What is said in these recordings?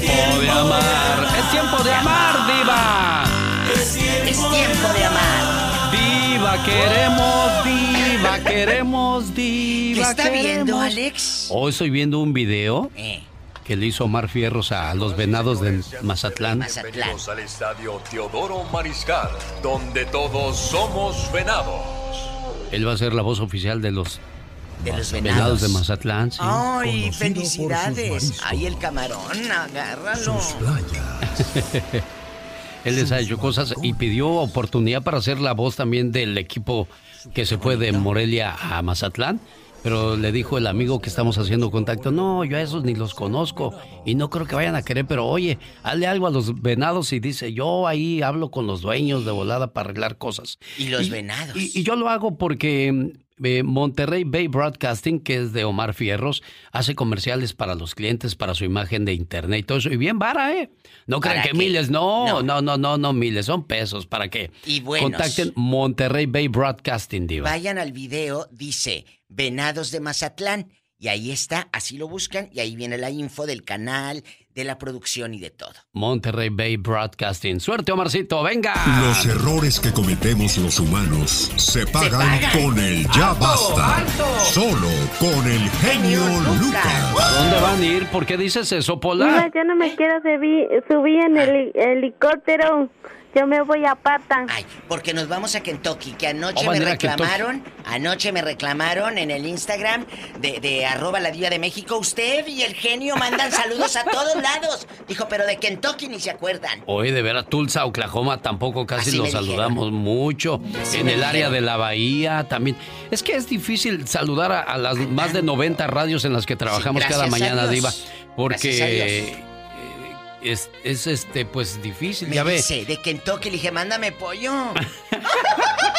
tiempo de amar. Es tiempo de amar, diva. Es tiempo de amar. Diva, queremos, diva, queremos, diva. ¿Qué está viendo, Alex? Hoy estoy viendo un video. Eh que le hizo Omar Fierros a los venados de Mazatlán. Mazatlán. al estadio Teodoro Mariscal, donde todos somos venados. Él va a ser la voz oficial de los, de los venados. de Mazatlán. ¡Ay, felicidades! Ahí el camarón, agárralo. Él les ha hecho cosas y pidió oportunidad para ser la voz también del equipo que se fue de Morelia a Mazatlán. Pero le dijo el amigo que estamos haciendo contacto, no, yo a esos ni los conozco y no creo que vayan a querer, pero oye, hazle algo a los venados y dice, yo ahí hablo con los dueños de volada para arreglar cosas. ¿Y los venados? Y, yo lo hago porque eh, Monterrey Bay Broadcasting, que es de Omar Fierros, hace comerciales para los clientes, para su imagen de internet y todo eso. Y bien vara, ¿eh? No crean que miles, no, no, no, no, no, miles, son pesos. ¿Para qué? Y buenos. Contacten Monterrey Bay Broadcasting, Diva. Vayan al video, dice Venados de Mazatlán. Y ahí está, así lo buscan y ahí viene la info del canal, de la producción y de todo. Monterrey Bay Broadcasting. Suerte, Omarcito, venga. Los errores que cometemos los humanos se pagan, con el ya basta. Solo con el genio Lucas. ¿A dónde van a ir? ¿Por qué dices eso, Pola? yo no me quiero subir en el helicóptero. Yo me voy a Pata. Ay, porque nos vamos a Kentucky, que anoche oh, me reclamaron, anoche me reclamaron en el Instagram de, de arroba la diva de México. Usted y el genio mandan saludos a todos lados. Dijo, pero de Kentucky ni se acuerdan. Hoy de ver a Tulsa, Oklahoma, tampoco casi los saludamos mucho. en el área de la bahía también. Es que es difícil saludar a, las más de 90 radios en las que trabajamos cada mañana, diva. Porque es, es este, pues difícil, Me ya dice, de Kentucky le dije, mándame pollo.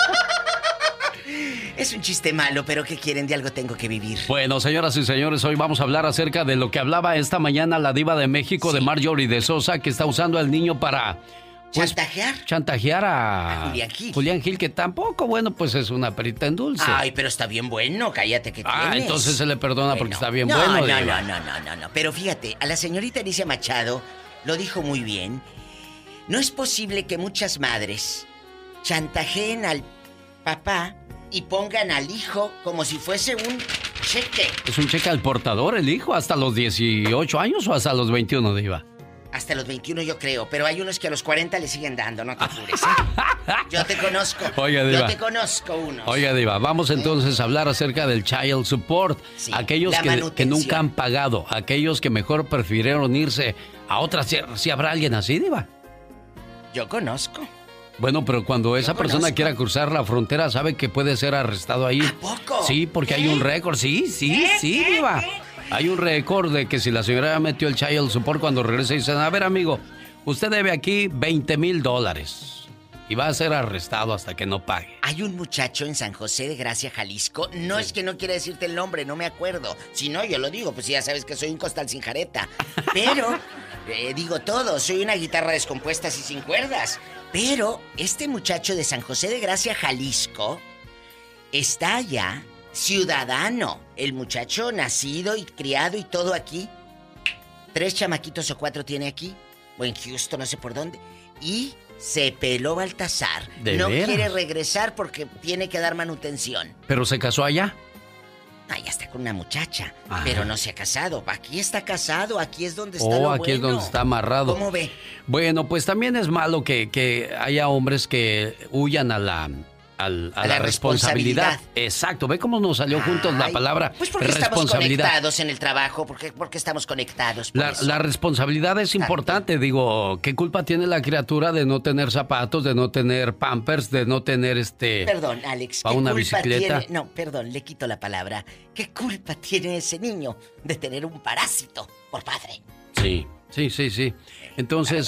es un chiste malo, pero ¿qué quieren? De algo tengo que vivir. Bueno, señoras y señores, hoy vamos a hablar acerca de lo que hablaba esta mañana la diva de México de Marjorie de Sosa, que está usando al niño para... Pues, ¿Chantajear? Chantajear a, a, Julián Gil. Julián Gil, que tampoco, bueno, pues es una perita en dulce. Ay, pero está bien bueno, cállate que Ah, entonces se le perdona porque está bien bueno. No, no, no, no, no, no. Pero fíjate, a la señorita Alicia Machado lo dijo muy bien. No es posible que muchas madres chantajeen al papá y pongan al hijo como si fuese un cheque. ¿Es un cheque al portador el hijo hasta los 18 años o hasta los 21, Diva? Hasta los 21 yo creo, pero hay unos que a los 40 le siguen dando, no te apures. ¿eh? Yo te conozco. Oiga, Diva. Yo te conozco uno. Oiga, Diva, vamos entonces a hablar acerca del child support. aquellos que, que, nunca han pagado, aquellos que mejor prefirieron irse a otras, si, habrá alguien así, Diva. Yo conozco. Bueno, pero cuando esa persona quiera cruzar la frontera, sabe que puede ser arrestado ahí. ¿A poco? Sí, porque hay un récord. Sí, sí, sí, Diva. Hay un récord de que si la señora metió el child support cuando regresa y dicen, a ver, amigo, usted debe aquí 20 mil dólares y va a ser arrestado hasta que no pague. Hay un muchacho en San José de Gracia, Jalisco. No es que no quiera decirte el nombre, no me acuerdo. Si no, yo lo digo, pues ya sabes que soy un costal sin jareta. Pero, eh, digo todo, soy una guitarra descompuesta y sin cuerdas. Pero este muchacho de San José de Gracia, Jalisco, está ya ciudadano. El muchacho nacido y criado y todo aquí. Tres chamaquitos o cuatro tiene aquí. O en Houston, no sé por dónde. Y se peló Baltasar. no quiere regresar porque tiene que dar manutención. ¿Pero se casó allá? Ah, ya está con una muchacha, ah. pero no se ha casado. Aquí está casado, aquí es donde está. Oh, aquí es donde está amarrado. ¿Cómo ve? Bueno, pues también es malo que, que haya hombres que huyan a la a, la, responsabilidad. Exacto, ve cómo nos salió juntos la palabra pues porque estamos conectados en el trabajo, porque, porque estamos conectados. La, responsabilidad es importante, digo, ¿qué culpa tiene la criatura de no tener zapatos, de no tener pampers, de no tener este... Perdón, Alex. ¿Para una bicicleta? No, perdón, le quito la palabra. ¿Qué culpa tiene ese niño de tener un parásito por padre? Sí, sí, sí, sí. Entonces...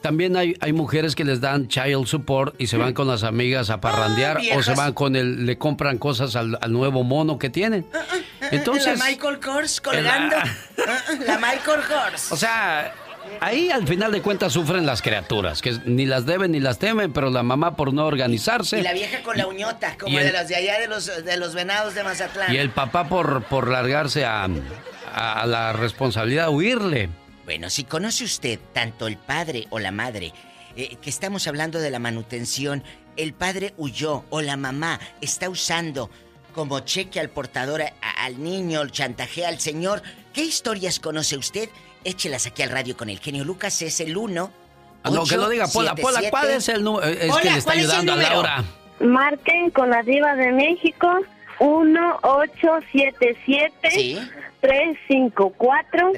También hay, hay mujeres que les dan child support y se van con las amigas a parrandear o se van con el, le compran cosas al, nuevo mono que tienen. Ah, ah, ah, Entonces. La Michael Kors colgando. La, Michael Kors. O sea, ahí al final de cuentas sufren las criaturas, que ni las deben ni las temen, pero la mamá por no organizarse. Y la vieja con la uñota, como de los de allá de los, de los venados de Mazatlán. Y el papá por, por largarse a, a la responsabilidad, huirle Bueno, si conoce usted tanto el padre o la madre, eh, que estamos hablando de la manutención, el padre huyó o la mamá está usando como cheque al portador al niño, el chantajea al señor, ¿qué historias conoce usted? Échelas aquí al radio con el genio Lucas, es el 1. Ah, no, que lo diga Pola. Pola, ¿cuál es el número? Es que le está ayudando a Laura. Marquen con la diva de México 1877 ¿Sí? 354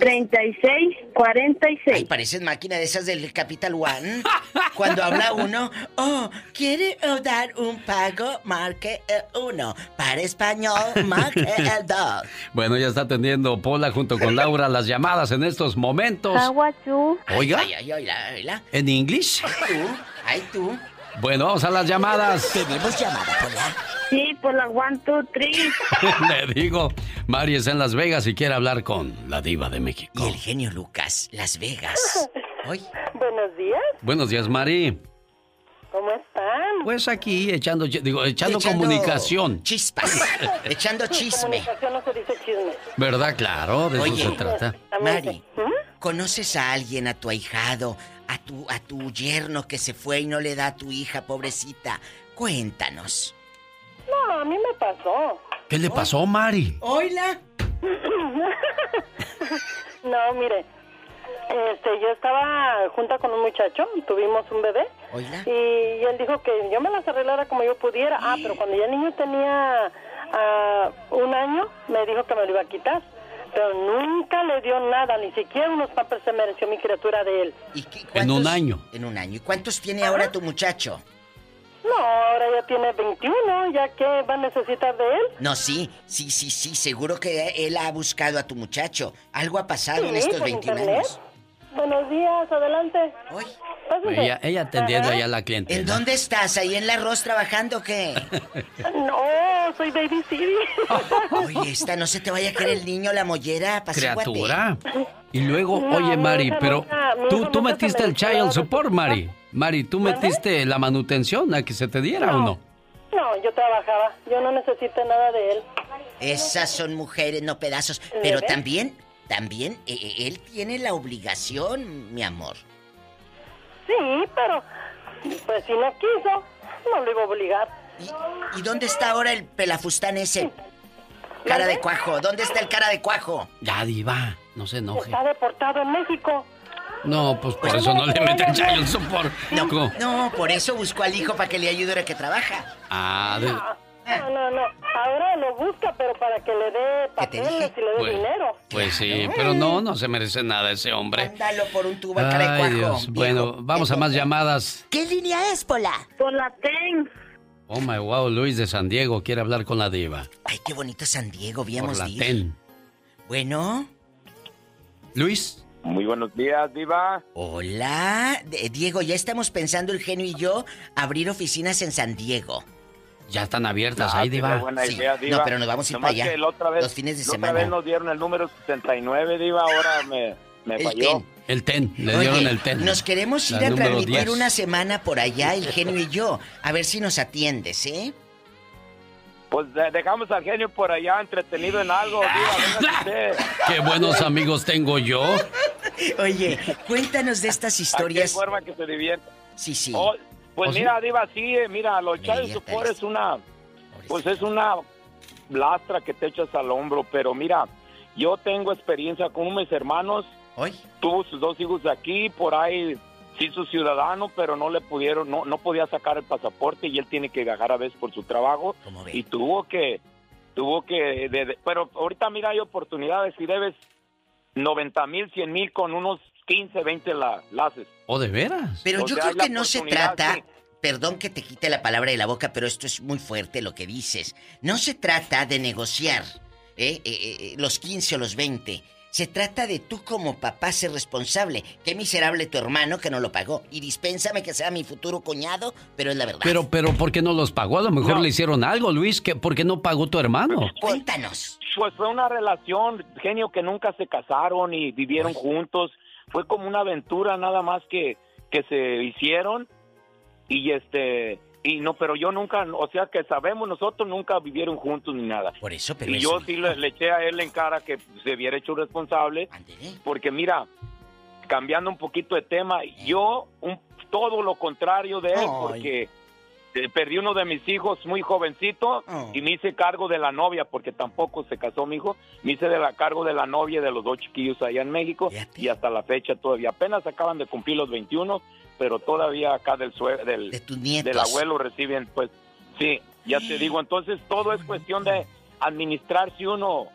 36 46. Ay, parecen máquina de esas del Capital One. Cuando habla uno, oh, ¿quiere dar un pago? Marque el uno. Para español, marque el dos. Bueno, ya está atendiendo Pola junto con Laura las llamadas en estos momentos. Oiga. Ay, ay, ay, ¿En inglés? Tú, ay, tú. Bueno, vamos a las llamadas. Tenemos llamada, Pola. Sí, por la one, two, three. Le digo, Mari está en Las Vegas y quiere hablar con la diva de México. Y el genio Lucas, Las Vegas. Hoy. Buenos días. Buenos días, Mari. ¿Cómo están? Pues aquí echando, digo, echando, comunicación. Chispas. echando chisme. Comunicación no se dice chisme. ¿Verdad? Claro, de eso se trata. Mari, ¿Mm? ¿conoces a alguien, a tu ahijado, a tu, a tu yerno que se fue y no le da a tu hija, pobrecita? Cuéntanos. No, a mí me pasó. ¿Qué le pasó, Mari? Oila. no, mire. Este, yo estaba junta con un muchacho, tuvimos un bebé. Y él dijo que yo me las arreglara como yo pudiera. Ah, pero cuando ya el niño tenía ah, un año, me dijo que me lo iba a quitar. Pero nunca le dio nada, ni siquiera unos papeles se mereció mi criatura de él. ¿Y en un año. En un año. ¿Y cuántos tiene ahora tu muchacho? No, ahora ya tiene 21, ya que va a necesitar de él. No, sí, sí, sí, sí, seguro que él ha buscado a tu muchacho. Algo ha pasado en estos 21 años. Buenos días, adelante. Hoy. Ella, ella atendiendo allá a la cliente. ¿En dónde estás? ¿Ahí en la arroz trabajando o qué? no, soy Baby City. Oye, esta no se te vaya a caer el niño la mollera, Criatura. Y luego, oye, Mari, pero tú, tú metiste el child support, Mari. Mari, ¿tú metiste la manutención a que se te diera o no? No, yo trabajaba. Yo no necesité nada de él. Esas son mujeres, no pedazos. Pero también, también, eh, eh, él tiene la obligación, mi amor. Sí, pero, pues si no quiso, no le iba a obligar. ¿Y, dónde está ahora el pelafustán ese? Cara de cuajo, ¿dónde está el cara de cuajo? Ya, diva, no se enoje. Está deportado en México. No, pues por eso no le meten support. No, no, por eso buscó al hijo para que le ayude a que trabaja. Ah, de... No, no, no. Ahora lo busca, pero para que le dé papeles y le dé pues, dinero. Pues sí, pero no, no se merece nada ese hombre. Mándalo por un tubo Ay, Dios. Bueno, vamos a más llamadas. ¿Qué línea es, Pola? Por la TEN. Oh my wow, Luis de San Diego quiere hablar con la diva. Ay, qué bonito San Diego, Por la TEN. Bueno. Luis. Muy buenos días, Diva. Hola. Diego, ya estamos pensando el genio y yo abrir oficinas en San Diego. Ya están abiertas ahí, Diva. Buena idea, Diva. No, pero nos vamos a ir para allá. otra vez, los fines de la semana. Otra vez nos dieron el número 69, Diva. Ahora me, me el falló. Ten. El TEN, le dieron el TEN. Nos queremos ir a transmitir una semana por allá, el genio y yo. A ver si nos atiendes, ¿eh? Pues dejamos al genio por allá entretenido en algo. Qué buenos amigos tengo yo. Oye, cuéntanos de estas historias. ¿De forma que se divierta? Sí, sí. Oh, pues ¿Oh, mira, Diva, sí, eh, mira, los Child Support es una. Pues es una lastra que te echas al hombro, pero mira, yo tengo experiencia con mis hermanos. ¿Hoy? Tuvo sus dos hijos de aquí, por ahí sí su ciudadano, pero no le pudieron, no, no podía sacar el pasaporte y él tiene que viajar a veces por su trabajo y tuvo que, tuvo que, pero ahorita mira hay oportunidades y debes 90 mil, 100 mil con unos 15, 20 la, laces. ¿O de veras? Pero yo creo que no se trata, perdón que te quite la palabra de la boca, pero esto es muy fuerte lo que dices. No se trata de negociar ¿eh? Eh, eh, los 15 o los 20 se trata de tú como papá ser responsable. Qué miserable tu hermano que no lo pagó. Y dispénsame que sea mi futuro cuñado, pero es la verdad. Pero, pero, ¿por qué no los pagó? A lo mejor le hicieron algo, Luis. ¿Qué, ¿Por qué no pagó tu hermano? Cuéntanos. Pues fue una relación, genio, que nunca se casaron y vivieron juntos. Fue como una aventura nada más que, que se hicieron. Y este, y no, pero yo nunca, o sea, que sabemos nosotros nunca vivieron juntos ni nada. Por eso, pero Y yo sí le, le, eché a él en cara que se hubiera hecho responsable, porque mira, cambiando un poquito de tema, Eh. yo un, todo lo contrario de él, Ay. porque perdí uno de mis hijos muy jovencito Oh. y me hice cargo de la novia, porque tampoco se casó mi hijo, me hice de la cargo de la novia de los dos chiquillos allá en México y hasta la fecha todavía, apenas acaban de cumplir los 21, pero todavía acá del, sue- del, nietos. del abuelo reciben, pues, sí, ya te digo, entonces todo es cuestión de administrar si uno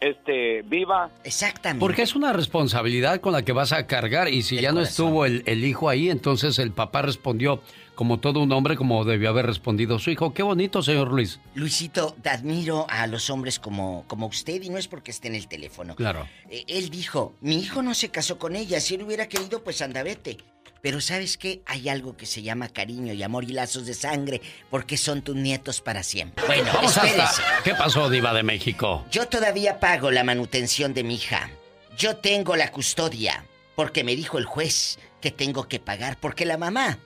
este viva. Exactamente. Porque es una responsabilidad con la que vas a cargar y si ya no estuvo el, el hijo ahí, entonces el papá respondió como todo un hombre como debió haber respondido su hijo. Qué bonito, señor Luis. Luisito, te admiro a los hombres como, como usted y no es porque esté en el teléfono. Claro. Eh, Él dijo, mi hijo no se casó con ella, si él hubiera querido, pues anda vete. Pero ¿sabes qué? Hay algo que se llama cariño y amor y lazos de sangre, porque son tus nietos para siempre. Bueno, Vamos espérese. hasta... ¿Qué pasó, Diva de México? Yo todavía pago la manutención de mi hija. Yo tengo la custodia, porque me dijo el juez que tengo que pagar, porque la mamá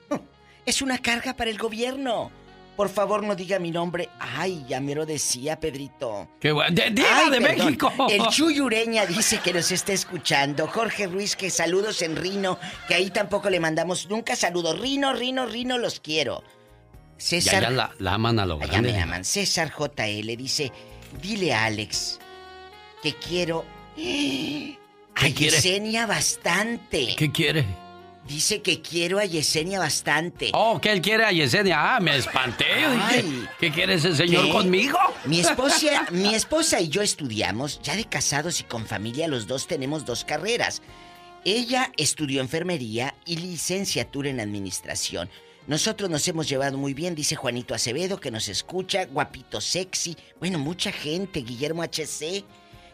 es una carga para el gobierno. Por favor, no diga mi nombre. Ay, ya me lo decía, Pedrito. ¡Qué bueno! ¡De- ¡Diva Ay, de. México! El Chuy Ureña dice que nos está escuchando. Jorge Ruiz, que saludos en Rino, que ahí tampoco le mandamos nunca saludos. Rino, Rino, Rino, los quiero. Ya, César. ya la, la aman a lo grande. me aman. César JL dice, dile a Alex que quiero a quiere? Yesenia bastante. ¿Qué quiere? Dice que quiero a Yesenia bastante. Oh, que él quiere a Yesenia. Ah, me espanté. Ay. ¿qué quiere ese señor ¿Qué? conmigo? Mi esposa, mi esposa y yo estudiamos, ya de casados y con familia, los dos tenemos dos carreras. Ella estudió enfermería y licenciatura en administración. Nosotros nos hemos llevado muy bien, dice Juanito Acevedo, que nos escucha, guapito sexy. Bueno, mucha gente, Guillermo HC.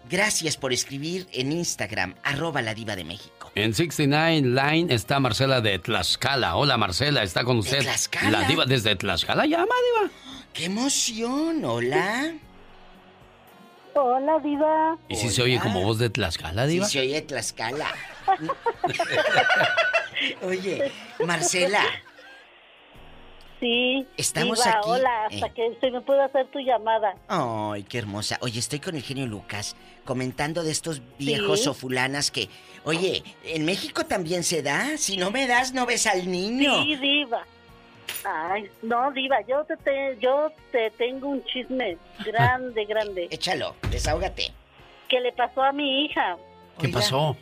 Gracias por escribir en Instagram, arroba la diva de México. En 69 Line está Marcela de Tlaxcala. Hola, Marcela, está con usted. Tlaxcala? La diva desde Tlaxcala. Llama, diva. ¡Qué emoción! Hola. Hola, Diva. ¿Y si se oye como voz de Tlaxcala, diva? Sí, se oye Tlaxcala. Oye, Marcela. Sí. Estamos Diva, aquí, Hola, hasta eh. que se me pueda hacer tu llamada. Ay, qué hermosa. Oye, estoy con el genio Lucas comentando de estos viejos Sí. o fulanas que, oye, en México también se da. Si no me das, no ves al niño. Sí, Diva. Ay, no, Diva, yo te, te- yo te tengo un chisme grande, grande. Échalo, desahógate. Que le pasó a mi hija. ¿Qué pasó?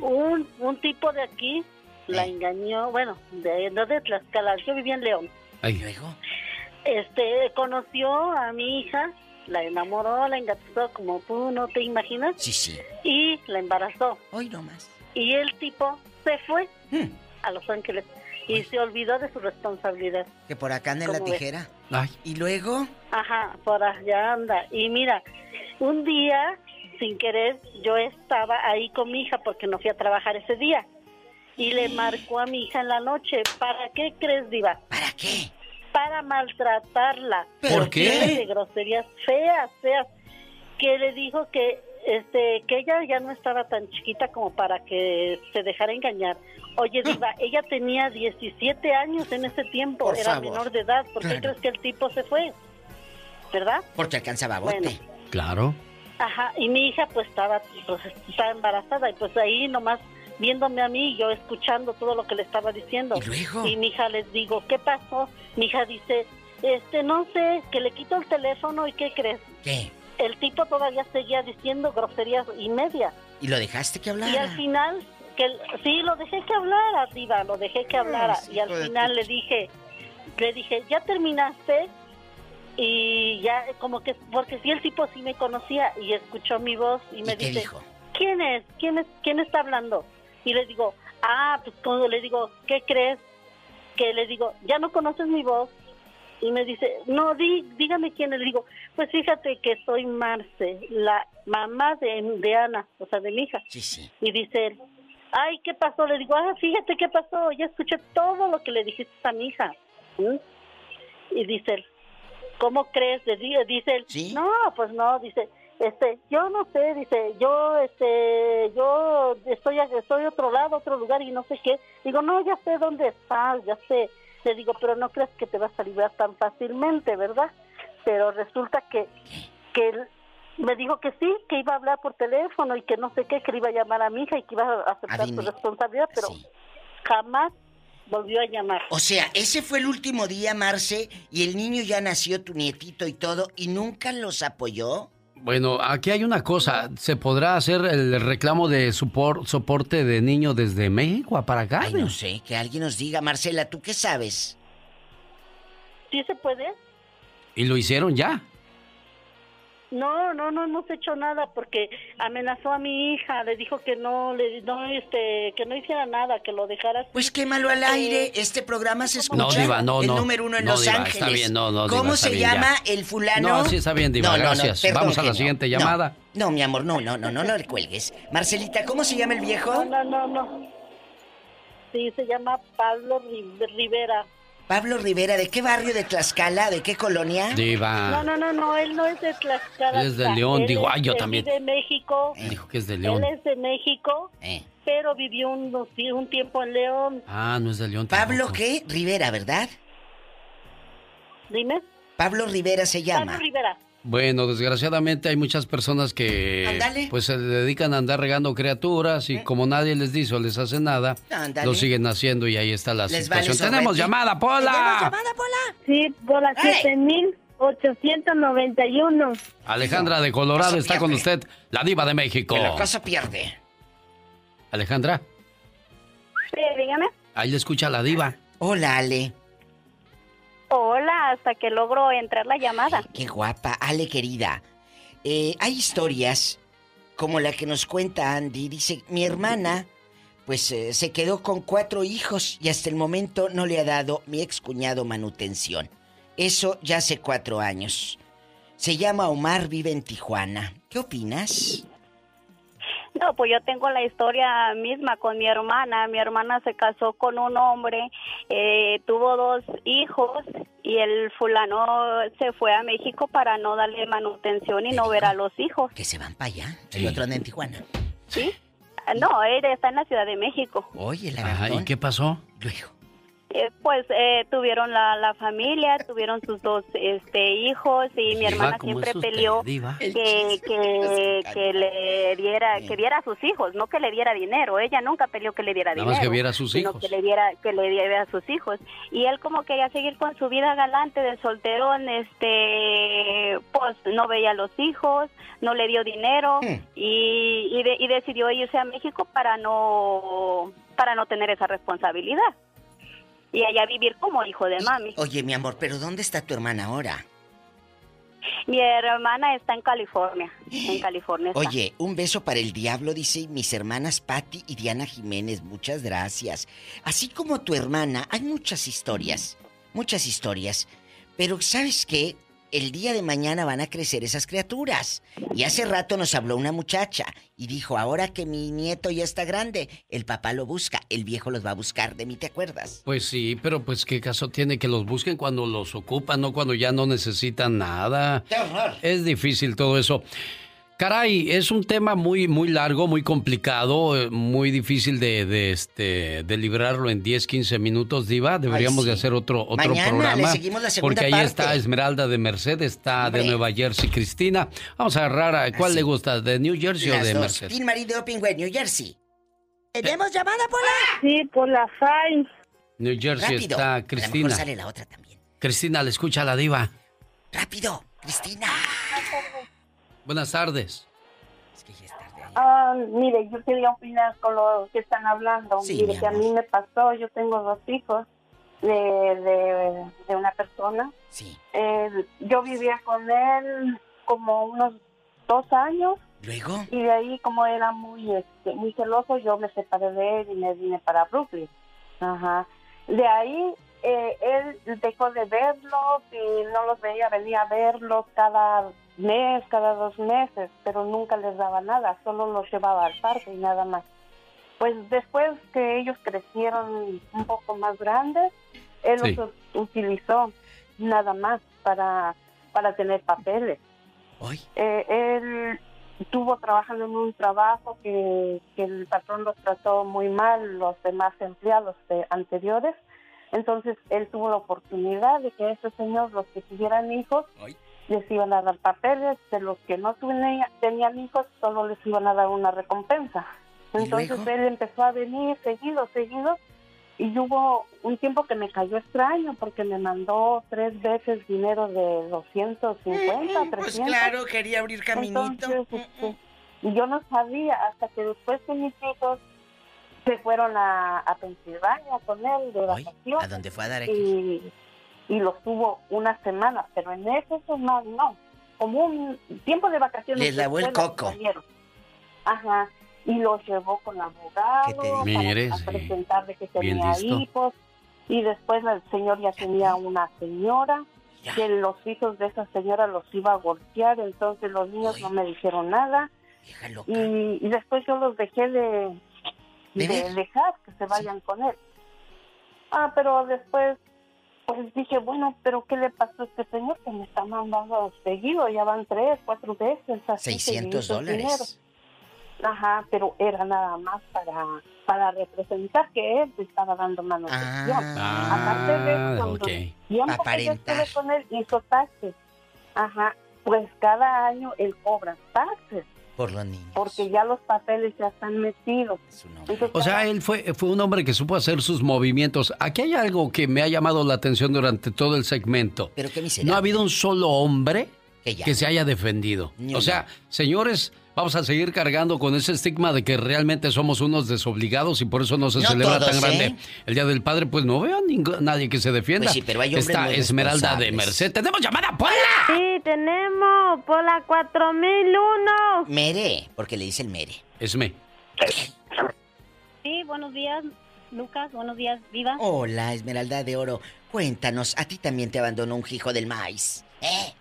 Un, un tipo de aquí la engañó, bueno, de, no de Tlaxcala, yo vivía en León. Ay. Luego. Este, conoció a mi hija, la enamoró, la engatusó como tú no te imaginas. Sí, sí. Y la embarazó. Hoy no más. Y el tipo se fue Hmm. a Los Ángeles y se olvidó de su responsabilidad. Que por acá anda en la tijera. Ay. Y luego. Ajá, por allá anda. Y mira, un día, sin querer, yo estaba ahí con mi hija porque no fui a trabajar ese día. Y le marcó a mi hija en la noche. ¿Para qué crees, Diva? ¿Para qué? Para maltratarla. ¿Por qué? De groserías feas, feas. Que le dijo que este que ella ya no estaba tan chiquita como para que se dejara engañar. Oye, Diva, ella tenía 17 años en ese tiempo, Por era favor. menor de edad. ¿Por qué Claro. crees que el tipo se fue? ¿Verdad? Porque alcanzaba bote. Bueno. Claro. Ajá, y mi hija pues estaba, pues, estaba embarazada y pues ahí nomás viéndome a mí, yo escuchando todo lo que le estaba diciendo. ¿Y luego? Y mi hija les digo, ¿qué pasó? Mi hija dice, este, no sé, que le quito el teléfono y ¿qué crees? ¿Qué? El tipo todavía seguía diciendo groserías y media. ¿Y lo dejaste que hablara? Y al final, que sí, lo dejé que hablara, diva, lo dejé que hablara. sí, y al final le dije, le dije, ¿ya terminaste? Y ya, como que, porque sí, el tipo sí me conocía y escuchó mi voz y me ¿Y dice, dijo? ¿quién es? ¿Quién es? ¿Quién está hablando? Y le digo, ah, pues cuando le digo, ¿qué crees? Que le digo, ¿ya no conoces mi voz? Y me dice, no, di, dígame quién. Le digo, pues fíjate que soy Marce, la mamá de, de Ana, o sea, de mi hija. Sí, sí. Y dice él, ay, ¿qué pasó? Le digo, ah, fíjate qué pasó, ya escuché todo lo que le dijiste a mi hija. ¿Mm? Y dice él, ¿cómo crees? Le digo, dice él, no, pues no, dice, este, yo no sé, dice, yo, este, yo estoy, estoy otro lado, otro lugar y no sé qué. Digo, no, ya sé dónde estás, ya sé. Le digo, pero no crees que te vas a librar tan fácilmente, ¿verdad? Pero resulta que, que él me dijo que sí, que iba a hablar por teléfono y que no sé qué, que le iba a llamar a mi hija y que iba a aceptar su responsabilidad, pero jamás volvió a llamar. O sea, ese fue el último día, Marce, y el niño ya nació, tu nietito y todo, y nunca los apoyó. Bueno, aquí hay una cosa. ¿Se podrá hacer el reclamo de soporte de niño desde México para acá? Ay, no sé, que alguien nos diga. Marcela, ¿tú qué sabes? Sí se puede. ¿Y lo hicieron ya? No, no, no hemos hecho nada porque amenazó a mi hija, le dijo que no, le, no, este, que no hiciera nada, que lo dejara. Pues quémalo al aire. este programa se escucha. No, diva, no, el número uno en Los Ángeles. Está bien, no, no, ¿Cómo se llama el fulano? No, sí está bien, diva, gracias. Vamos a la siguiente llamada. No, mi amor, no, no, no, no, no le cuelgues. Marcelita, ¿cómo se llama el viejo? No, no, no. Sí, se llama Pablo Rivera. Pablo Rivera, ¿de qué barrio de Tlaxcala? ¿De qué colonia? Diva. No, no, no, no, él no es de Tlaxcala. Él es de León, digo, ay, yo también. Es de México. Dijo que es de León. Él es de México, eh. pero vivió un, un, tiempo en León. Ah, no es de León. Pablo qué? Rivera, ¿verdad? Dime. Pablo Rivera se llama. Pablo Rivera. Bueno, desgraciadamente hay muchas personas que pues se dedican a andar regando criaturas y ¿Eh? como nadie les dice o les hace nada, lo siguen haciendo y ahí está la situación. ¡Tenemos llamada, Pola! ¿Tenemos llamada, Pola? Sí, Pola 7891. Alejandra de Colorado está con usted, la diva de México. la cosa pierde. Alejandra. Sí, dígame. Ahí le escucha la diva. Hola, Ale. Hola, hasta que logro entrar la llamada. qué guapa, Ale querida. Eh, hay historias como la que nos cuenta Andy. Dice, mi hermana, pues eh, se quedó con cuatro hijos y hasta el momento no le ha dado mi excuñado manutención. Eso ya hace cuatro años. Se llama Omar, vive en Tijuana. ¿Qué opinas? No, pues yo tengo la historia misma con mi hermana. Mi hermana se casó con un hombre, eh, tuvo dos hijos y el fulano se fue a México para no darle manutención y no ver a los hijos. Que se van para allá. El otro anda en Tijuana. Sí. No, él está en la Ciudad de México. Oye, la ¿Y qué pasó? Luego. Eh, pues eh, tuvieron la, la, familia, tuvieron sus dos este, hijos y mi hermana siempre peleó que, que, le diera que diera a sus hijos, no que le diera dinero. Ella nunca peleó que le diera dinero, que viera a sus hijos. que le diera que le diera a sus hijos. Y él como quería seguir con su vida galante de solterón, este, pues no veía a los hijos, no le dio dinero hmm. y, y, y decidió irse a México para no para no tener esa responsabilidad y allá vivir como hijo de mami. Oye, mi amor, pero ¿dónde está tu hermana ahora? Mi hermana está en California, en California. Oye, un beso para el diablo, dice mis hermanas Patti y Diana Jiménez, muchas gracias. Así como tu hermana, hay muchas historias, muchas historias. Pero ¿sabes qué? El día de mañana van a crecer esas criaturas. Y hace rato nos habló una muchacha y dijo, ahora que mi nieto ya está grande, el papá lo busca, el viejo los va a buscar, de mí te acuerdas. Pues sí, pero pues qué caso tiene que los busquen cuando los ocupan, no cuando ya no necesitan nada. ¡Qué horror! Es difícil todo eso. Caray, es un tema muy, muy largo, muy complicado, eh, muy difícil de, de, este, de librarlo en 10, 15 minutos, Diva. Deberíamos de hacer otro, otro programa. porque ahí está Esmeralda de Merced, está de Nueva Jersey Cristina. Vamos a agarrar a cuál le gusta, de New Jersey o de Merced. Pin Marie de Opingüe, New Jersey. ¿Tenemos llamada por la? Sí, por la FAI. New Jersey está Cristina. A sale la otra también. Cristina, le escucha a la Diva. Rápido, Cristina. Buenas tardes. Ah, mire, yo quería opinar con lo que están hablando. mire, que a mí me pasó, yo tengo dos hijos de, de, una persona. Sí. Eh, yo vivía con él como unos dos años. ¿Luego? Y de ahí, como era muy, este, muy celoso, yo me separé de él y me vine para Brooklyn. Ajá. De ahí, eh, él dejó de verlos y no los veía, venía a verlos cada mes, cada dos meses, pero nunca les daba nada, solo los llevaba al parque y nada más. Pues después que ellos crecieron un poco más grandes, él los utilizó nada más para, para tener papeles. Eh, él estuvo trabajando en un trabajo que, que, el patrón los trató muy mal, los demás empleados de, anteriores. Entonces él tuvo la oportunidad de que ese señor, los que tuvieran hijos, les iban a dar papeles, de los que no tenían hijos, solo les iban a dar una recompensa. Entonces él empezó a venir seguido, seguido, y hubo un tiempo que me cayó extraño porque me mandó tres veces dinero de 250, 300. Pues claro, quería abrir caminito. Este, y yo no sabía hasta que después que mis hijos se fueron a, a Pensilvania con él de vacaciones. ¿A dónde fue a dar y, y los tuvo una semana, pero en ese semana no, como un tiempo de vacaciones. Les lavó el coco. Ajá, y los llevó con la abogado para, presentar de que tenía hijos. Y después el señor ya tenía una señora, que los hijos de esa señora los iba a golpear, entonces los niños no me dijeron nada. Y, y, después yo los dejé de, de, dejar que se vayan con él. Ah, pero después, pues dije, bueno, pero ¿qué le pasó a este señor que me está mandando seguido? Ya van tres, cuatro veces. Así 600 dólares. Ajá, pero era nada más para para representar que él estaba dando mano ah, Aparte de eso, okay. tiempo que yo estuve con él hizo taxes. Ajá, pues cada año él cobra taxes. Por los niños. Porque ya los papeles ya están metidos. o sea, él fue, fue un hombre que supo hacer sus movimientos. Aquí hay algo que me ha llamado la atención durante todo el segmento. Pero qué No ha habido un solo hombre que, se haya defendido. o sea, señores, vamos a seguir cargando con ese estigma de que realmente somos unos desobligados y por eso no se celebra tan grande ¿eh? el Día del Padre. Pues no veo a nadie que se defienda. Pues sí, pero hay Esta Esmeralda de Merced. ¿Tenemos llamada, Pola? Sí, tenemos. Pola 4001. Mere, porque le dice el Mere. Esme. Sí, buenos días. Lucas, buenos días, Viva. Hola, Esmeralda de Oro. Cuéntanos, ¿a ti también te abandonó un hijo del maíz? ¿Eh?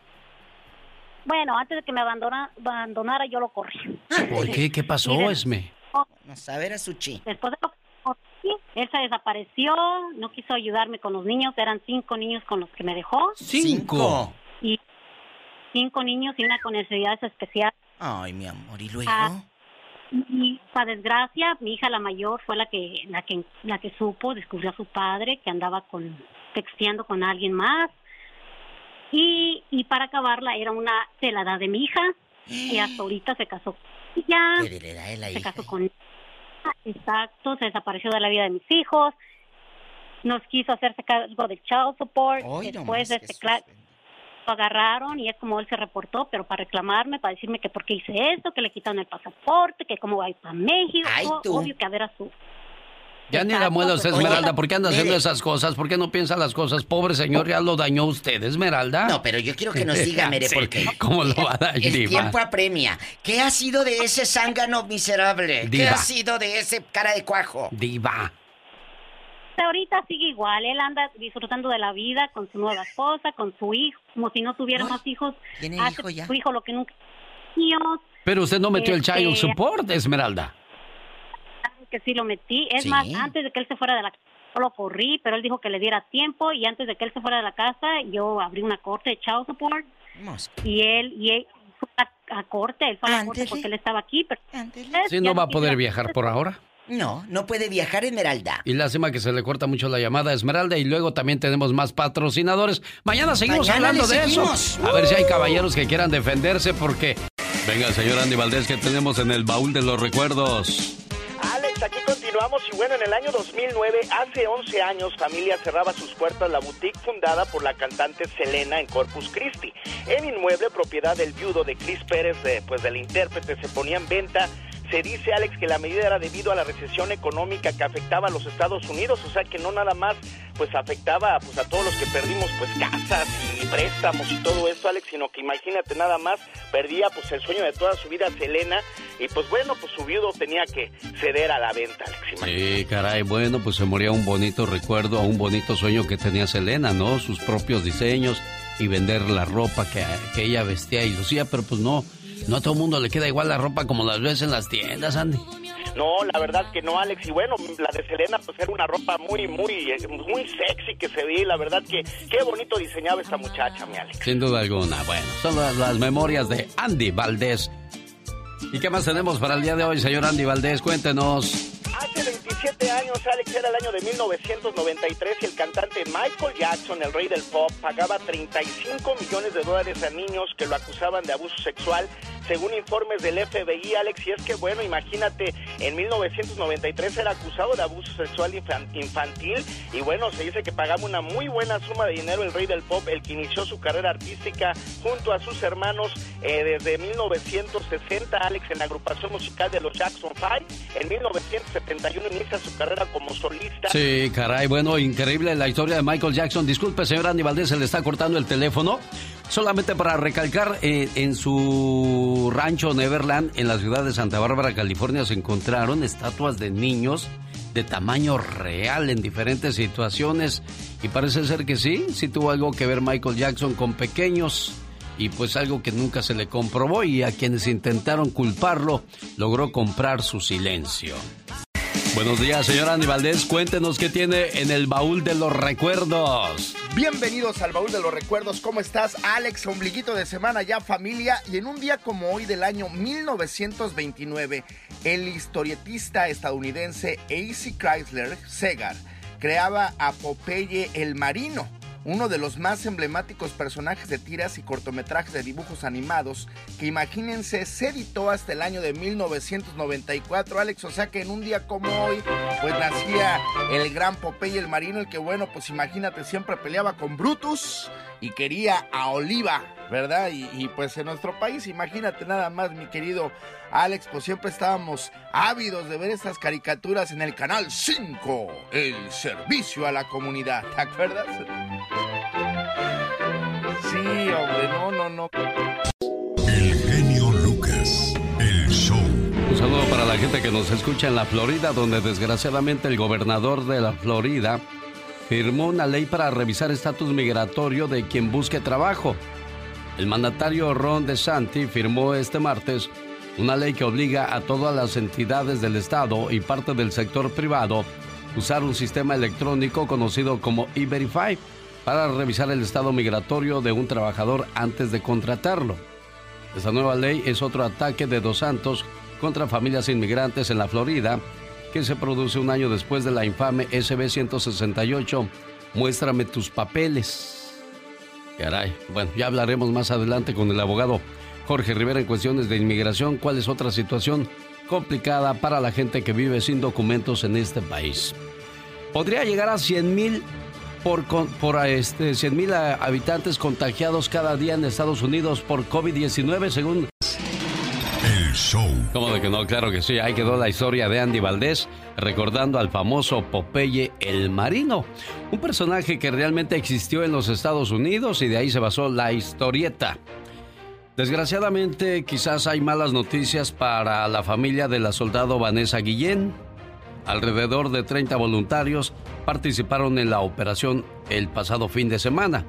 Bueno, antes de que me abandona, abandonara, yo lo corrí. ¿Por qué? ¿Qué pasó, Esme? No saber a Suchi. Después de lo él se desapareció, no quiso ayudarme con los niños, eran cinco niños con los que me dejó. ¿Cinco? Y cinco niños y una con necesidades especiales. Ay, mi amor, ¿y luego? Ah, y para desgracia, mi hija la mayor fue la que la que la que supo, descubrió a su padre que andaba con texteando con alguien más y, y para acabarla era una de la edad de mi hija y hasta ahorita se casó con ella. Se casó con Exacto, se desapareció de la vida de mis hijos. Nos quiso hacerse cargo del child support. Después de este lo agarraron y es como él se reportó, pero para reclamarme, para decirme que por qué hice esto, que le quitaron el pasaporte, que cómo va a ir para México. Obvio que a ver a su ya ni la muela usted, Esmeralda. ¿Por qué anda haciendo esas cosas? ¿Por qué no piensa las cosas? Pobre señor, ya lo dañó usted, Esmeralda. No, pero yo quiero que nos diga, Mere, porque... ¿Cómo lo va a dar, El tiempo apremia. ¿Qué ha sido de ese zángano miserable? ¿Qué ha sido de ese cara de cuajo? Diva. Ahorita sigue igual, él anda disfrutando de la vida con su nueva esposa, con su hijo, como si no tuviera más hijos. ¿Tiene hijo ya? Su hijo lo que nunca... Pero usted no metió el child este, support, Esmeralda que sí lo metí. Es más, antes de que él se fuera de la casa, yo lo corrí, pero él dijo que le diera tiempo y antes de que él se fuera de la casa, yo abrí una corte de child support. Y él, y él fue a, corte, él fue a la corte porque él estaba aquí. Pero sí, no va a poder viajar por ahora. No, no puede viajar Esmeralda. Y lástima que se le corta mucho la llamada a Esmeralda y luego también tenemos más patrocinadores. Mañana seguimos hablando de eso. A ver si hay caballeros que quieran defenderse porque... Venga, señor Andy Valdés, que tenemos en el baúl de los recuerdos? Y bueno, en el año 2009, hace 11 años, familia cerraba sus puertas la boutique fundada por la cantante Selena en Corpus Christi. El inmueble, propiedad del viudo de Chris Pérez, pues del intérprete, se ponía en venta se dice, Alex, que la medida era debido a la recesión económica que afectaba a los Estados Unidos, o sea que no nada más pues afectaba pues a todos los que perdimos pues casas y préstamos y todo eso, Alex, sino que imagínate nada más perdía pues el sueño de toda su vida Selena y pues bueno, pues su viudo tenía que ceder a la venta, Alex. Sí, caray, bueno, pues se moría un bonito recuerdo, a un bonito sueño que tenía Selena, ¿no? Sus propios diseños y vender la ropa que, que ella vestía y lucía, pero pues no no a todo el mundo le queda igual la ropa como las ves en las tiendas, Andy. No, la verdad que no, Alex. Y bueno, la de Selena, pues era una ropa muy, muy, muy sexy que se ve. la verdad que qué bonito diseñaba esta muchacha, mi Alex. Sin duda alguna. Bueno, son las, memorias de Andy Valdés. ¿Y qué más tenemos para el día de hoy, señor Andy Valdés? Cuéntenos. Hace 17 años, Alex, era el año de 1993 y el cantante Michael Jackson, el rey del pop, pagaba 35 millones de dólares a niños que lo acusaban de abuso sexual según informes del FBI, Alex, y es que, bueno, imagínate, en 1993 era acusado de abuso sexual infantil y, bueno, se dice que pagaba una muy buena suma de dinero el rey del pop, el que inició su carrera artística junto a sus hermanos eh, desde 1960, Alex, en la agrupación musical de los Jackson Five. En 1971 inicia su carrera como solista. Sí, caray, bueno, increíble la historia de Michael Jackson. Disculpe, señor Andy Valdés, se le está cortando el teléfono. Solamente para recalcar, eh, en su rancho Neverland, en la ciudad de Santa Bárbara, California, se encontraron estatuas de niños de tamaño real en diferentes situaciones. Y parece ser que sí, sí tuvo algo que ver Michael Jackson con pequeños. Y pues algo que nunca se le comprobó y a quienes intentaron culparlo, logró comprar su silencio. Buenos días, señora Andy Valdés. Cuéntenos qué tiene en el baúl de los recuerdos. Bienvenidos al baúl de los recuerdos. ¿Cómo estás, Alex? Ombliguito de semana ya, familia. Y en un día como hoy del año 1929, el historietista estadounidense A.C. Chrysler Segar creaba a Popeye el Marino uno de los más emblemáticos personajes de tiras y cortometrajes de dibujos animados, que imagínense se editó hasta el año de 1994, Alex, o sea que en un día como hoy, pues nacía el gran Popeye el Marino, el que bueno, pues imagínate, siempre peleaba con Brutus y quería a Oliva, ¿verdad? Y, pues en nuestro país, imagínate nada más, mi querido Alex, pues siempre estábamos ávidos de ver estas caricaturas en el canal 5, el servicio a la comunidad, ¿te acuerdas? Sí, hombre, no, no, no. El genio Lucas, el show. Un saludo para la gente que nos escucha en la Florida, donde desgraciadamente el gobernador de la Florida firmó una ley para revisar estatus migratorio de quien busque trabajo. El mandatario Ron DeSantis firmó este martes una ley que obliga a todas las entidades del Estado y parte del sector privado usar un sistema electrónico conocido como E-Verify para revisar el estado migratorio de un trabajador antes de contratarlo. Esta nueva ley es otro ataque de Dos Santos contra familias inmigrantes en la Florida que se produce un año después de la infame SB 168. Muéstrame tus papeles. Caray, bueno, ya hablaremos más adelante con el abogado Jorge Rivera en cuestiones de inmigración. ¿Cuál es otra situación complicada para la gente que vive sin documentos en este país? Podría llegar a 100 mil por, por este, 100 mil habitantes contagiados cada día en Estados Unidos por COVID-19, según ¿Cómo de que no? Claro que sí. Ahí quedó la historia de Andy Valdés recordando al famoso Popeye el Marino. Un personaje que realmente existió en los Estados Unidos y de ahí se basó la historieta. Desgraciadamente, quizás hay malas noticias para la familia de la soldado Vanessa Guillén. Alrededor de 30 voluntarios participaron en la operación el pasado fin de semana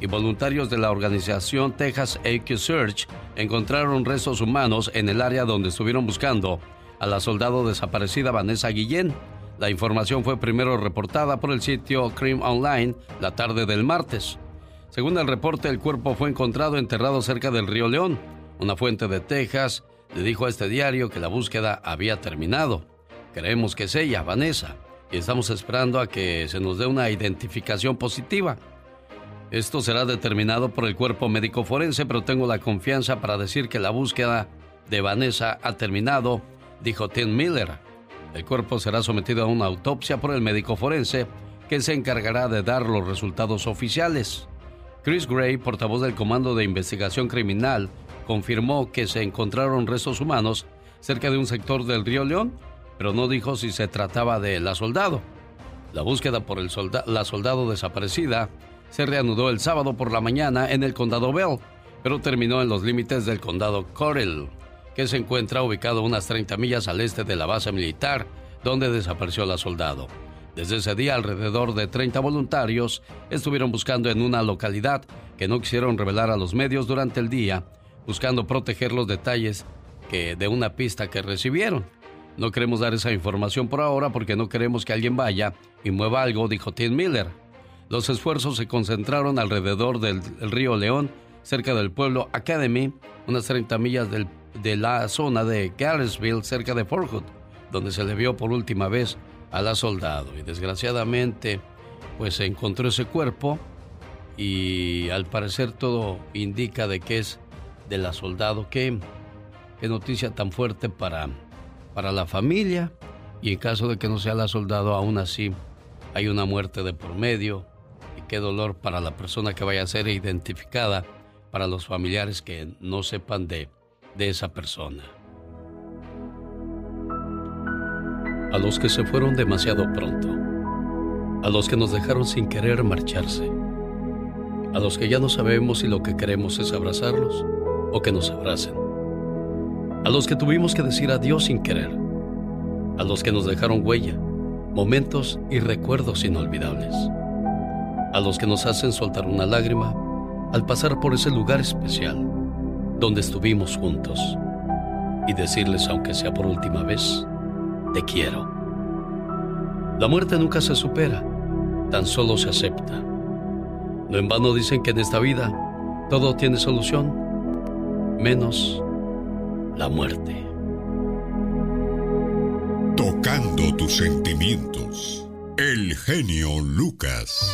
y voluntarios de la organización Texas AQ Search encontraron restos humanos en el área donde estuvieron buscando a la soldado desaparecida Vanessa Guillén. La información fue primero reportada por el sitio Crime Online la tarde del martes. Según el reporte, el cuerpo fue encontrado enterrado cerca del río León. Una fuente de Texas le dijo a este diario que la búsqueda había terminado. Creemos que es ella, Vanessa, y estamos esperando a que se nos dé una identificación positiva. Esto será determinado por el cuerpo médico forense, pero tengo la confianza para decir que la búsqueda de Vanessa ha terminado, dijo Tim Miller. El cuerpo será sometido a una autopsia por el médico forense, que se encargará de dar los resultados oficiales. Chris Gray, portavoz del Comando de Investigación Criminal, confirmó que se encontraron restos humanos cerca de un sector del río León, pero no dijo si se trataba de la soldado. La búsqueda por el la soldado desaparecida se reanudó el sábado por la mañana en el condado Bell, pero terminó en los límites del condado Correll, que se encuentra ubicado unas 30 millas al este de la base militar donde desapareció la soldado. Desde ese día, alrededor de 30 voluntarios estuvieron buscando en una localidad que no quisieron revelar a los medios durante el día, buscando proteger los detalles que de una pista que recibieron. No queremos dar esa información por ahora porque no queremos que alguien vaya y mueva algo, dijo Tim Miller. Los esfuerzos se concentraron alrededor del, río León, cerca del pueblo Academy, unas 30 millas de la zona de Garrisville, cerca de Fort Hood, donde se le vio por última vez a la soldado. Y desgraciadamente, pues se encontró ese cuerpo y al parecer todo indica de que es de la soldado. Qué, qué noticia tan fuerte para, para la familia. Y en caso de que no sea la soldado, aún así hay una muerte de por medio. Qué dolor para la persona que vaya a ser identificada, para los familiares que no sepan de, de esa persona. A los que se fueron demasiado pronto. A los que nos dejaron sin querer marcharse. A los que ya no sabemos si lo que queremos es abrazarlos o que nos abracen. A los que tuvimos que decir adiós sin querer. A los que nos dejaron huella, momentos y recuerdos inolvidables. A los que nos hacen soltar una lágrima al pasar por ese lugar especial donde estuvimos juntos y decirles, aunque sea por última vez, te quiero. La muerte nunca se supera, tan solo se acepta. No en vano dicen que en esta vida todo tiene solución, menos la muerte. Tocando tus sentimientos, el genio Lucas.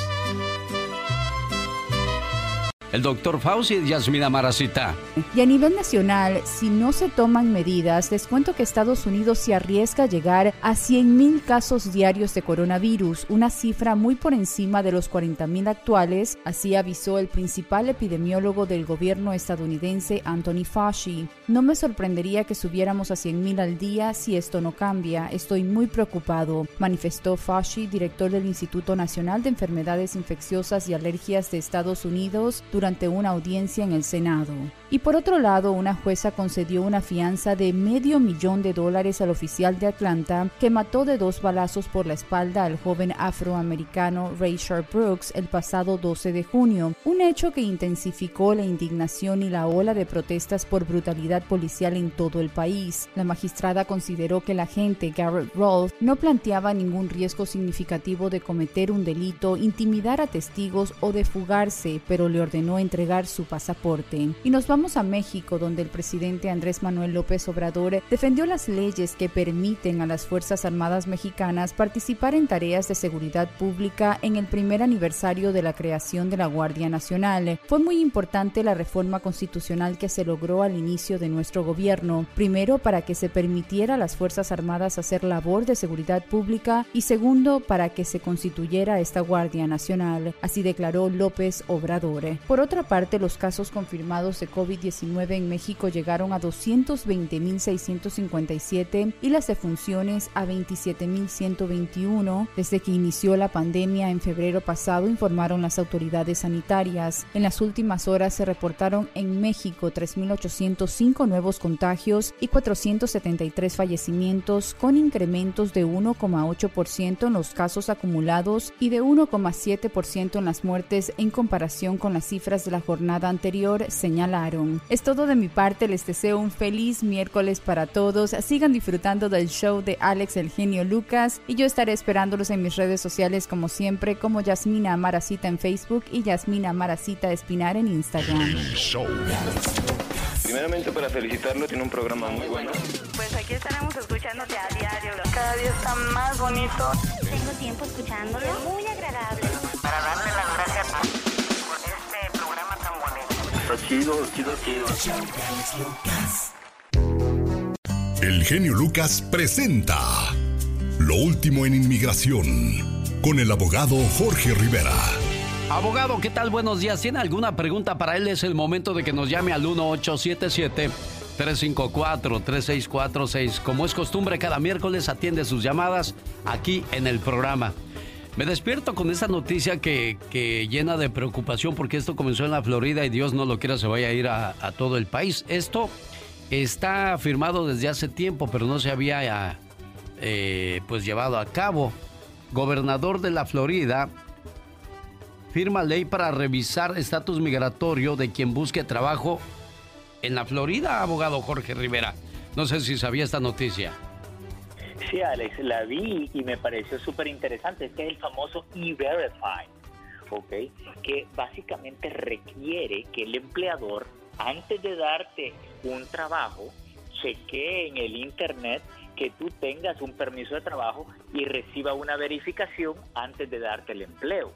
El doctor Fauci y Yasmina Maracita. Y a nivel nacional, si no se toman medidas, les cuento que Estados Unidos se arriesga a llegar a 100.000 casos diarios de coronavirus, una cifra muy por encima de los 40.000 actuales, así avisó el principal epidemiólogo del gobierno estadounidense, Anthony Fauci. No me sorprendería que subiéramos a 100.000 al día si esto no cambia. Estoy muy preocupado, manifestó Fauci, director del Instituto Nacional de Enfermedades Infecciosas y Alergias de Estados Unidos, durante una audiencia en el Senado. Y por otro lado, una jueza concedió una fianza de medio millón de dólares al oficial de Atlanta que mató de dos balazos por la espalda al joven afroamericano Ray Brooks el pasado 12 de junio, un hecho que intensificó la indignación y la ola de protestas por brutalidad policial en todo el país. La magistrada consideró que el agente Garrett Rolfe no planteaba ningún riesgo significativo de cometer un delito, intimidar a testigos o de fugarse, pero le ordenó entregar su pasaporte. Y nos vamos a México, donde el presidente Andrés Manuel López Obrador defendió las leyes que permiten a las Fuerzas Armadas mexicanas participar en tareas de seguridad pública en el primer aniversario de la creación de la Guardia Nacional. Fue muy importante la reforma constitucional que se logró al inicio de nuestro gobierno, primero para que se permitiera a las Fuerzas Armadas hacer labor de seguridad pública y segundo para que se constituyera esta Guardia Nacional. Así declaró López Obrador. Por otra parte, los casos confirmados de COVID-19 en México llegaron a 220.657 y las defunciones a 27.121. Desde que inició la pandemia en febrero pasado, informaron las autoridades sanitarias. En las últimas horas se reportaron en México 3.805 nuevos contagios y 473 fallecimientos, con incrementos de 1,8% en los casos acumulados y de 1,7% en las muertes en comparación con las cifras de la jornada anterior señalaron. Es todo de mi parte, les deseo un feliz miércoles para todos. Sigan disfrutando del show de Alex el genio Lucas y yo estaré esperándolos en mis redes sociales como siempre, como Yasmina Maracita en Facebook y Yasmina Maracita Espinar en Instagram. Primeramente para felicitarlo, tiene un programa muy bueno. Pues aquí estaremos escuchándote a diario. Cada día está más bonito. Tengo tiempo escuchándolo. Muy agradable. Chido, chido, chido. El genio Lucas presenta Lo último en inmigración con el abogado Jorge Rivera. Abogado, ¿qué tal? Buenos días. ¿Tiene alguna pregunta para él? Es el momento de que nos llame al 1877. 354-3646. Como es costumbre, cada miércoles atiende sus llamadas aquí en el programa. Me despierto con esta noticia que, llena de preocupación porque esto comenzó en la Florida y Dios no lo quiera se vaya a ir a, todo el país. Esto está firmado desde hace tiempo, pero no se había eh, pues llevado a cabo. Gobernador de la Florida firma ley para revisar estatus migratorio de quien busque trabajo en la Florida, abogado Jorge Rivera. No sé si sabía esta noticia. Sí, Alex, la vi y me pareció súper interesante. Este es el famoso E-Verify, ¿ok? Que básicamente requiere que el empleador, antes de darte un trabajo, chequee en el Internet que tú tengas un permiso de trabajo y reciba una verificación antes de darte el empleo.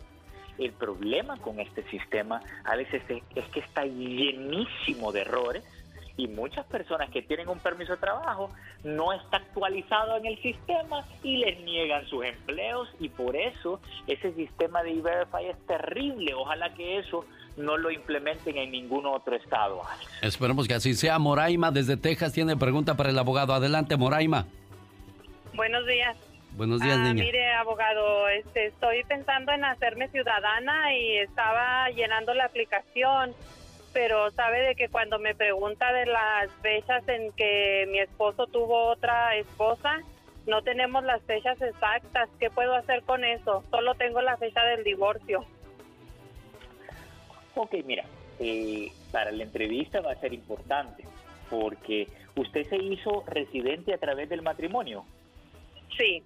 El problema con este sistema, a veces es que está llenísimo de errores y muchas personas que tienen un permiso de trabajo no está actualizado en el sistema y les niegan sus empleos y por eso ese sistema de E-Verify es terrible. Ojalá que eso no lo implementen en ningún otro estado. Esperemos que así sea. Moraima desde Texas tiene pregunta para el abogado. Adelante, Moraima. Buenos días. Buenos días, ah, niña. Mire, abogado, este, estoy pensando en hacerme ciudadana y estaba llenando la aplicación pero sabe de que cuando me pregunta de las fechas en que mi esposo tuvo otra esposa, no tenemos las fechas exactas. ¿Qué puedo hacer con eso? Solo tengo la fecha del divorcio. Ok, mira, eh, para la entrevista va a ser importante porque usted se hizo residente a través del matrimonio. Sí.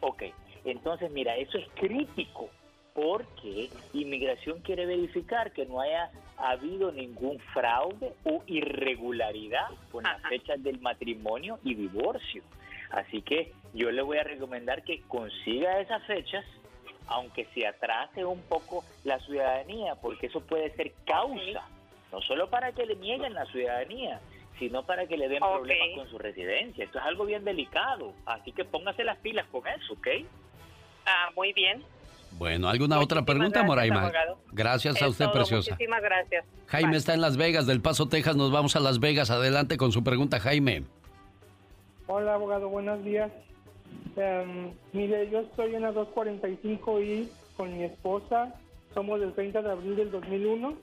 Ok, entonces mira, eso es crítico porque inmigración quiere verificar que no haya habido ningún fraude o irregularidad con las fechas del matrimonio y divorcio. Así que yo le voy a recomendar que consiga esas fechas, aunque se atrase un poco la ciudadanía, porque eso puede ser causa, no solo para que le nieguen la ciudadanía, sino para que le den problemas con su residencia. Esto es algo bien delicado, así que póngase las pilas con eso, ¿ok? Ah, muy bien. Bueno, ¿alguna otra pregunta, Moraima? Gracias a usted, preciosa. Muchísimas gracias. Jaime está en Las Vegas, del Paso, Texas. Nos vamos a Las Vegas. Adelante con su pregunta, Jaime. Hola, abogado. Buenos días. Em, mire, yo estoy en la 245 y con mi esposa. Somos del 30 de abril del 2001.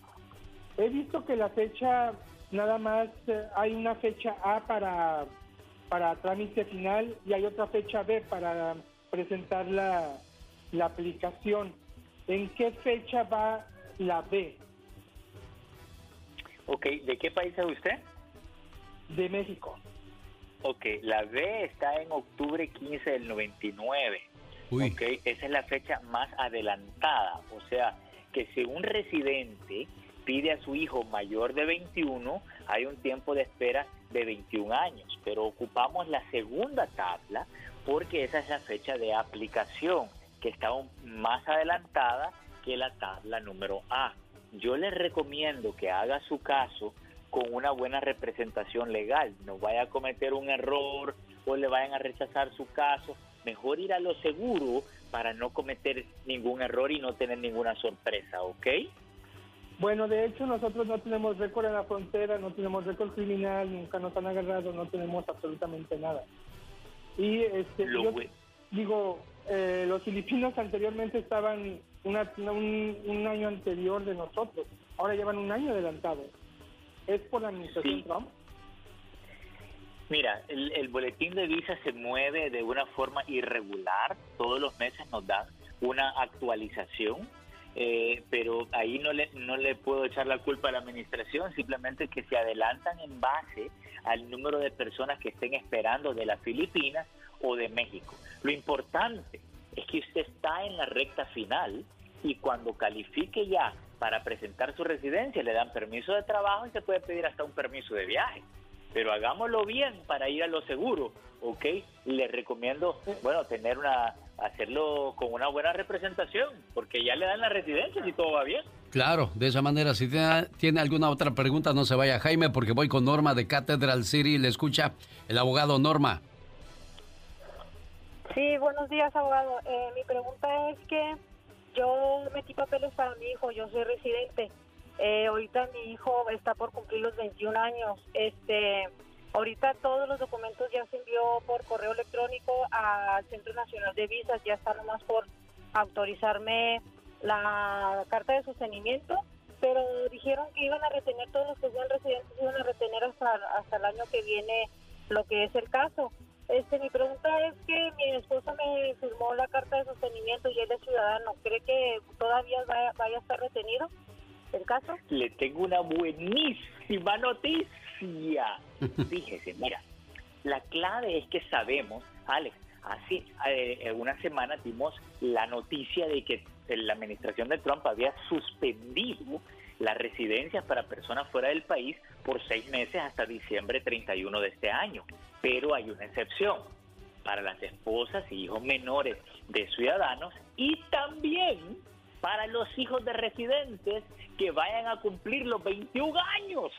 He visto que la fecha, nada más, eh, hay una fecha A para, para trámite final y hay otra fecha B para presentar la la aplicación. ¿En qué fecha va la B? Ok, ¿de qué país es usted? De México. Ok, la B está en octubre 15 del 99. Uy. Ok, esa es la fecha más adelantada. O sea, que si un residente pide a su hijo mayor de 21, hay un tiempo de espera de 21 años. Pero ocupamos la segunda tabla porque esa es la fecha de aplicación que está más adelantada que la tabla número A. Yo les recomiendo que haga su caso con una buena representación legal, no vaya a cometer un error o le vayan a rechazar su caso, mejor ir a lo seguro para no cometer ningún error y no tener ninguna sorpresa, ¿ok? Bueno, de hecho nosotros no tenemos récord en la frontera, no tenemos récord criminal, nunca nos han agarrado, no tenemos absolutamente nada. Y este, yo digo, eh, los filipinos anteriormente estaban un, año anterior de nosotros, ahora llevan un año adelantado. ¿Es por la administración Trump? Mira, el, boletín de visa se mueve de una forma irregular, todos los meses nos dan una actualización, eh, pero ahí no le, no le puedo echar la culpa a la administración, simplemente que se adelantan en base al número de personas que estén esperando de las Filipinas o de México. Lo importante es que usted está en la recta final y cuando califique ya para presentar su residencia le dan permiso de trabajo y se puede pedir hasta un permiso de viaje. Pero hagámoslo bien para ir a lo seguro, ¿ok? Le recomiendo, bueno, tener una, hacerlo con una buena representación, porque ya le dan la residencia si todo va bien. Claro, de esa manera, si tiene, tiene alguna otra pregunta, no se vaya Jaime, porque voy con Norma de Cathedral City, le escucha el abogado Norma. Sí, buenos días, abogado. Eh, mi pregunta es que yo metí papeles para mi hijo, yo soy residente. Eh, ahorita mi hijo está por cumplir los 21 años. Este, ahorita todos los documentos ya se envió por correo electrónico al Centro Nacional de Visas, ya está nomás por autorizarme la carta de sostenimiento, pero dijeron que iban a retener todos los que sean residentes, iban a retener hasta, hasta el año que viene lo que es el caso. Este, mi pregunta es que mi esposo me firmó la carta de sostenimiento y él es ciudadano. ¿Cree que todavía vaya, vaya a estar retenido el caso? Le tengo una buenísima noticia. Fíjese, mira, la clave es que sabemos, Alex, hace eh, una semana dimos la noticia de que la administración de Trump había suspendido las residencias para personas fuera del país por seis meses hasta diciembre 31 de este año. pero hay una excepción para las esposas y hijos menores de ciudadanos y también para los hijos de residentes que vayan a cumplir los 21 años.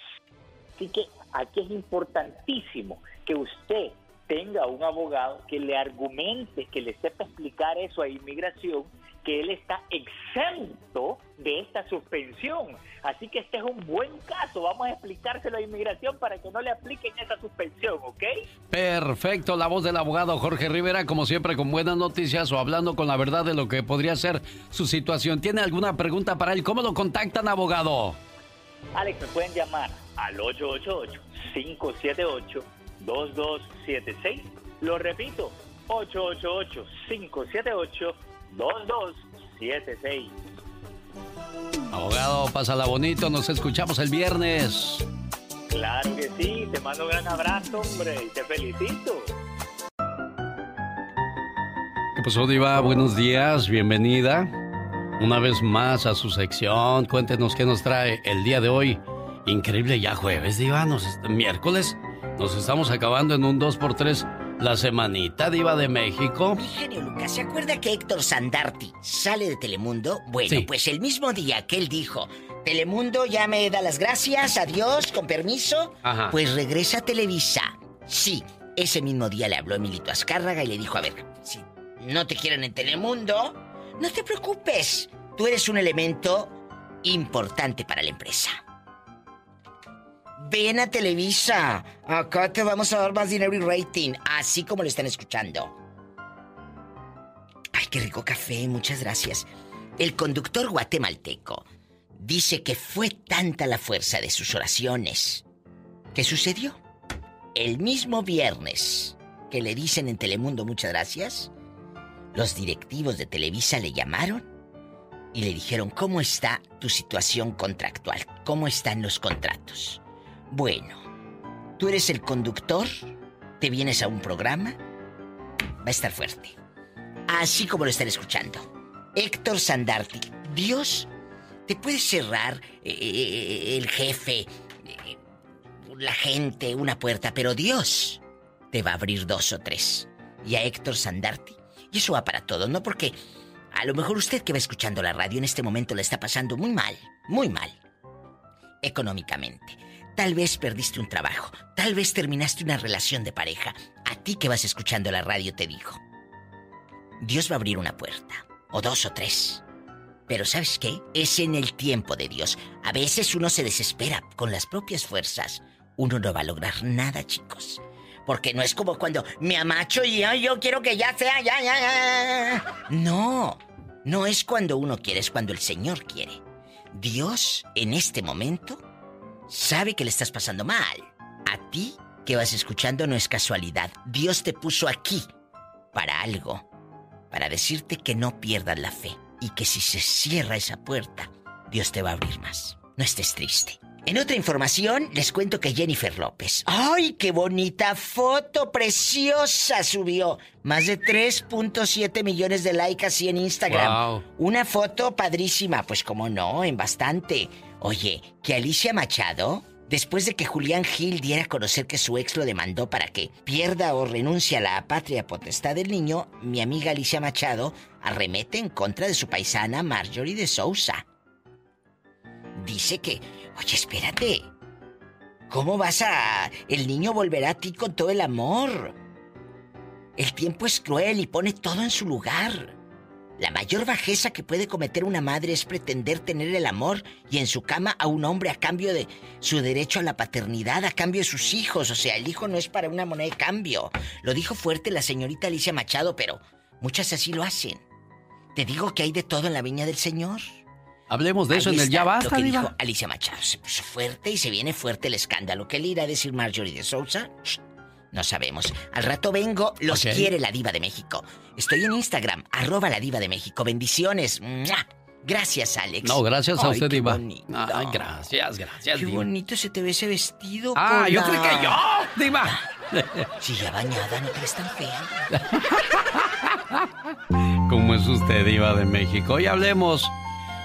Así que aquí es importantísimo que usted tenga un abogado que le argumente, que le sepa explicar eso a inmigración que él está exento de esta suspensión. Así que este es un buen caso. Vamos a explicárselo a inmigración para que no le apliquen esa suspensión, ¿ok? Perfecto. La voz del abogado Jorge Rivera, como siempre, con buenas noticias o hablando con la verdad de lo que podría ser su situación. ¿Tiene alguna pregunta para él? ¿Cómo lo contactan, abogado? Alex, me pueden llamar al 888-578-2276. Lo repito, 888-578-2276. 2276. Abogado, pásala bonito, nos escuchamos el viernes. Claro que sí, te mando un gran abrazo, hombre, y te felicito. ¿Qué pasó, Diva? Buenos días, bienvenida. Una vez más a su sección. Cuéntenos qué nos trae el día de hoy. Increíble, ya jueves, Diva. Nos, miércoles. Nos estamos acabando en un 2x3 la semanita diva de México. genio Lucas, ¿se acuerda que Héctor Sandarti sale de Telemundo? Bueno, pues el mismo día que él dijo, Telemundo ya me da las gracias, adiós, con permiso, pues regresa a Televisa. Sí, ese mismo día le habló Emilito Azcárraga y le dijo, a ver, si no te quieren en Telemundo, no te preocupes, tú eres un elemento importante para la empresa. Ven a Televisa. Acá te vamos a dar más dinero y rating. Así como lo están escuchando. Ay, qué rico café. Muchas gracias. El conductor guatemalteco dice que fue tanta la fuerza de sus oraciones. ¿Qué sucedió? El mismo viernes que le dicen en Telemundo muchas gracias, los directivos de Televisa le llamaron y le dijeron, ¿cómo está tu situación contractual? ¿Cómo están los contratos? Bueno, tú eres el conductor, te vienes a un programa, va a estar fuerte. Así como lo están escuchando. Héctor Sandarti, Dios te puede cerrar eh, eh, el jefe, eh, la gente, una puerta, pero Dios te va a abrir dos o tres. Y a Héctor Sandarti. Y eso va para todos, ¿no? Porque a lo mejor usted que va escuchando la radio en este momento le está pasando muy mal, muy mal, económicamente. Tal vez perdiste un trabajo, tal vez terminaste una relación de pareja. A ti que vas escuchando la radio te digo, Dios va a abrir una puerta, o dos o tres. Pero ¿sabes qué? Es en el tiempo de Dios. A veces uno se desespera con las propias fuerzas. Uno no va a lograr nada, chicos. Porque no es como cuando me amacho y yo quiero que ya sea, ya, ya, ya. No, no es cuando uno quiere, es cuando el Señor quiere. Dios, en este momento, sabe que le estás pasando mal. A ti que vas escuchando no es casualidad. Dios te puso aquí para algo. Para decirte que no pierdas la fe. Y que si se cierra esa puerta, Dios te va a abrir más. No estés triste. En otra información, les cuento que Jennifer López. ¡Ay, qué bonita foto! ¡Preciosa! Subió más de 3.7 millones de likes así en Instagram. Una foto padrísima. Pues como no, en bastante. Oye, que Alicia Machado, después de que Julián Gil diera a conocer que su ex lo demandó para que pierda o renuncie a la patria potestad del niño, mi amiga Alicia Machado arremete en contra de su paisana Marjorie de Sousa. Dice que, oye, espérate, ¿cómo vas a... El niño volverá a ti con todo el amor? El tiempo es cruel y pone todo en su lugar. La mayor bajeza que puede cometer una madre es pretender tener el amor y en su cama a un hombre a cambio de su derecho a la paternidad, a cambio de sus hijos. O sea, el hijo no es para una moneda de cambio. Lo dijo fuerte la señorita Alicia Machado, pero muchas así lo hacen. Te digo que hay de todo en la viña del Señor. Hablemos de eso en el Ya Basta, lo que dijo Alicia Machado. Se puso fuerte y se viene fuerte el escándalo. ¿Qué le irá a decir Marjorie de Sousa? No sabemos. Al rato vengo, los quiere la diva de México. Estoy en Instagram, arroba la diva de México. Bendiciones. Gracias, Alex. No, gracias a usted, Diva. Ay, gracias, gracias, Qué bonito se te ve ese vestido. Ah, yo creo que yo, Diva. Si ya bañada, no te ves tan fea. ¿Cómo es usted, Diva de México? Hoy hablemos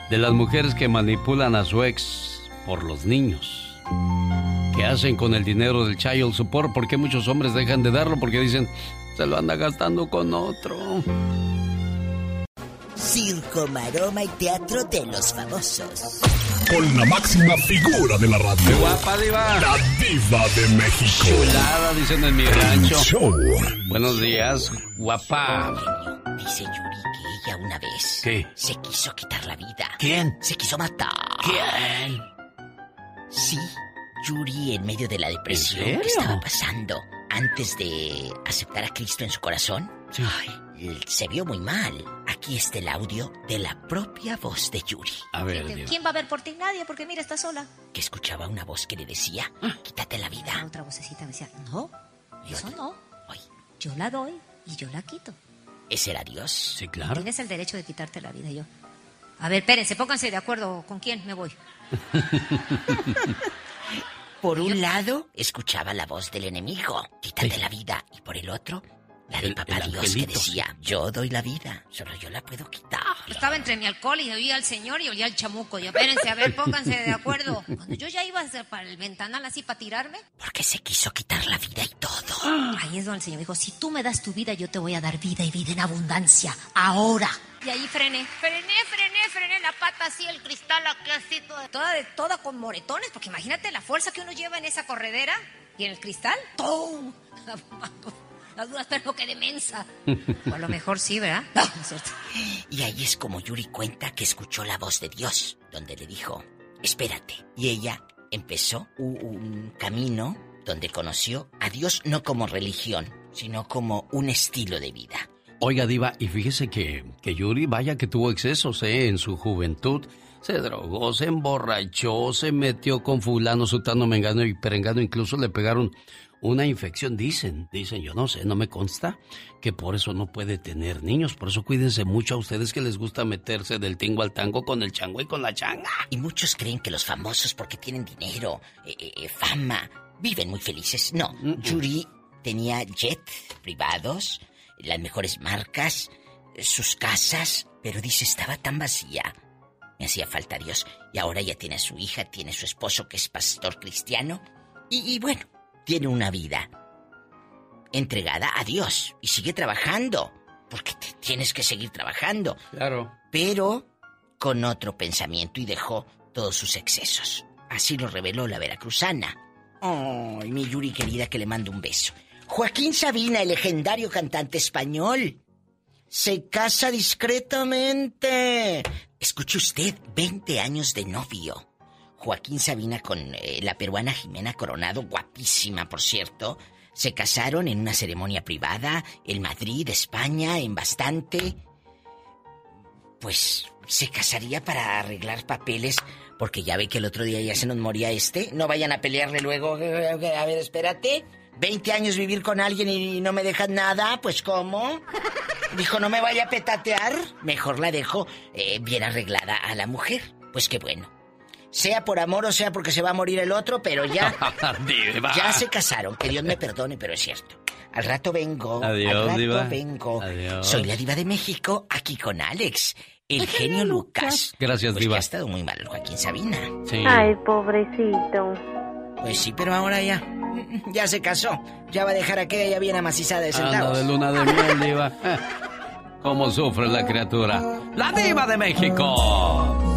de las mujeres que manipulan a su ex por los niños. ¿Qué hacen con el dinero del child support? ¿Por qué muchos hombres dejan de darlo? Porque dicen, se lo anda gastando con otro. Circo, maroma y teatro de los famosos. Con la máxima figura de la radio. ¡Qué guapa, diva! La diva de México. Chulada, dicen en mi rancho. Show. Buenos días, guapa. Dice Yuri que ella una vez ¿Qué? se quiso quitar la vida. ¿Quién? Se quiso matar. ¿Quién? Sí, Yuri en medio de la depresión serio? que estaba pasando antes de aceptar a Cristo en su corazón. Ay, se vio muy mal. Aquí está el audio de la propia voz de Yuri. A ver. ¿Quién va a ver por ti? Nadie, porque mira, está sola. Que escuchaba una voz que le decía, quítate la vida. La otra vocecita me decía, no, eso no. Yo la doy y yo la quito. ¿Ese era Dios? Sí, claro. Tienes el derecho de quitarte la vida. Y yo, a ver, espérense, pónganse de acuerdo. ¿Con quién me voy? Por un lado, escuchaba la voz del enemigo, quítate la vida. Y por el otro, la del El- papá el Dios que decía, yo doy la vida, solo yo la puedo quitar. Estaba entre mi alcohol y oía al señor y olía al chamuco. Y espérense, a ver, pónganse de acuerdo. Cuando yo ya iba a hacer para el ventanal así para tirarme, Porque se quiso quitar la vida y todo. ahí es donde el señor dijo, si tú me das tu vida, yo te voy a dar vida y vida en abundancia. Ahora. Y ahí frené, frené, frené, frené la pata así, el cristal aquí así, toda, toda, de- toda con moretones, porque imagínate la fuerza que uno lleva en esa corredera y en el cristal, ¡tum! Las duras, pero que de mensa. O a lo mejor sí, ¿verdad? No, no es cierto. Y ahí es como Yuri cuenta que escuchó la voz de Dios, donde le dijo, espérate. Y ella empezó un camino donde conoció a Dios no como religión, sino como un estilo de vida. Oiga, Diva, y fíjese que, que Yuri, vaya que tuvo excesos, ¿eh? En su juventud. Se drogó, se emborrachó, se metió con fulano, sutano, mengano y perengano. Incluso le pegaron una infección, dicen. Dicen, yo no sé, no me consta que por eso no puede tener niños. Por eso cuídense mucho a ustedes que les gusta meterse del tingo al tango con el chango y con la changa. Y muchos creen que los famosos, porque tienen dinero, eh, eh, fama, viven muy felices. No, Yuri tenía jet privados, las mejores marcas, sus casas, pero dice, estaba tan vacía. Me hacía falta Dios. Y ahora ya tiene a su hija, tiene a su esposo que es pastor cristiano. Y, y bueno, tiene una vida entregada a Dios. Y sigue trabajando. Porque te- tienes que seguir trabajando. Claro. Pero con otro pensamiento y dejó todos sus excesos. Así lo reveló la veracruzana. Ay, mi Yuri querida que le mando un beso. Joaquín Sabina, el legendario cantante español, se casa discretamente. Escuche usted, 20 años de novio. Joaquín Sabina con eh, la peruana Jimena Coronado, guapísima por cierto, se casaron en una ceremonia privada en Madrid, España, en bastante. Pues se casaría para arreglar papeles, porque ya ve que el otro día ya se nos moría este. No vayan a pelearle luego. A ver, espérate. 20 años vivir con alguien y no me dejan nada, pues ¿cómo? Dijo, no me vaya a petatear. Mejor la dejo eh, bien arreglada a la mujer. Pues qué bueno. Sea por amor o sea porque se va a morir el otro, pero ya, Diva. ya se casaron. Que Dios me perdone, pero es cierto. Al rato vengo. Adiós, al rato diva. vengo. Adiós. Soy la diva de México, aquí con Alex, el genio Lucas. Gracias, Pues Diva. que ha estado muy mal Joaquín Sabina. Sí. Ay, pobrecito. Pues sí, pero ahora ya. Ya se casó. Ya va a dejar a aquella bien amacizada de Anda centavos. de luna de miel, Diva. ¿Cómo sufre la criatura? ¡La Diva de México!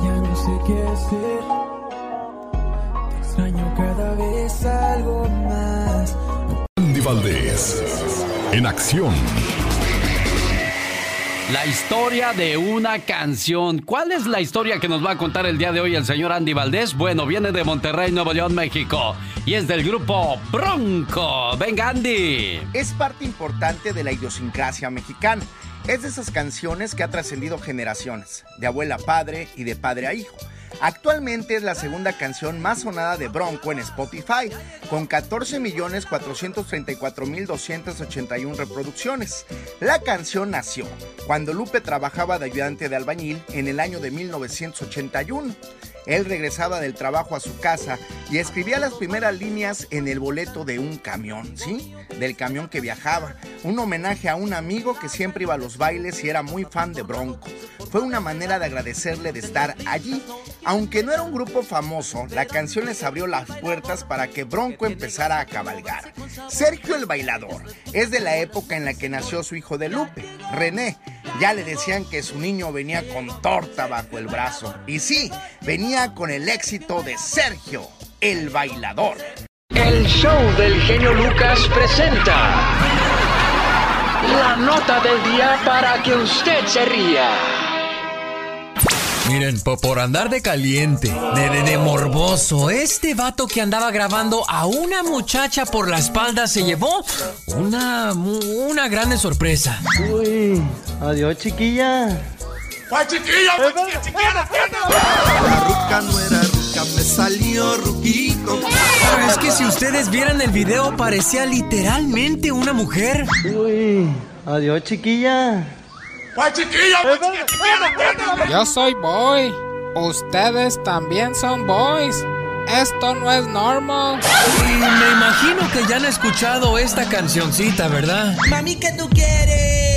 Ya no sé qué hacer. Te extraño cada vez algo más. Andy Valdés, en acción. La historia de una canción. ¿Cuál es la historia que nos va a contar el día de hoy el señor Andy Valdés? Bueno, viene de Monterrey, Nuevo León, México. Y es del grupo Bronco. Venga, Andy. Es parte importante de la idiosincrasia mexicana. Es de esas canciones que ha trascendido generaciones, de abuela a padre y de padre a hijo. Actualmente es la segunda canción más sonada de Bronco en Spotify, con 14.434.281 reproducciones. La canción nació cuando Lupe trabajaba de ayudante de albañil en el año de 1981. Él regresaba del trabajo a su casa y escribía las primeras líneas en el boleto de un camión, ¿sí? Del camión que viajaba. un homenaje a un amigo que siempre iba a los bailes y era muy fan de Bronco. Fue una manera de agradecerle de estar allí. Aunque no era un grupo famoso, la canción les abrió las puertas para que Bronco empezara a cabalgar. Sergio el Bailador es de la época en la que nació su hijo de Lupe, René. Ya le decían que su niño venía con torta bajo el brazo. Y sí, venía con el éxito de Sergio el Bailador. El show del genio Lucas presenta la nota del día para que usted se ría. Miren, po- por andar de caliente, de, de, de morboso, este vato que andaba grabando a una muchacha por la espalda se llevó una, una grande sorpresa. Uy, adiós chiquilla. ¡Cuál chiquilla! ¡Chiquilla, chiquilla, La ruca no era ruca, me salió ruquito. Pero es que si ustedes vieran el video, parecía literalmente una mujer. Uy, adiós chiquilla. ¡Cuál chiquilla! Yo soy boy. Ustedes también son boys. Esto no es normal. Y me imagino que ya han escuchado esta cancioncita, ¿verdad? Mami, ¿qué tú quieres?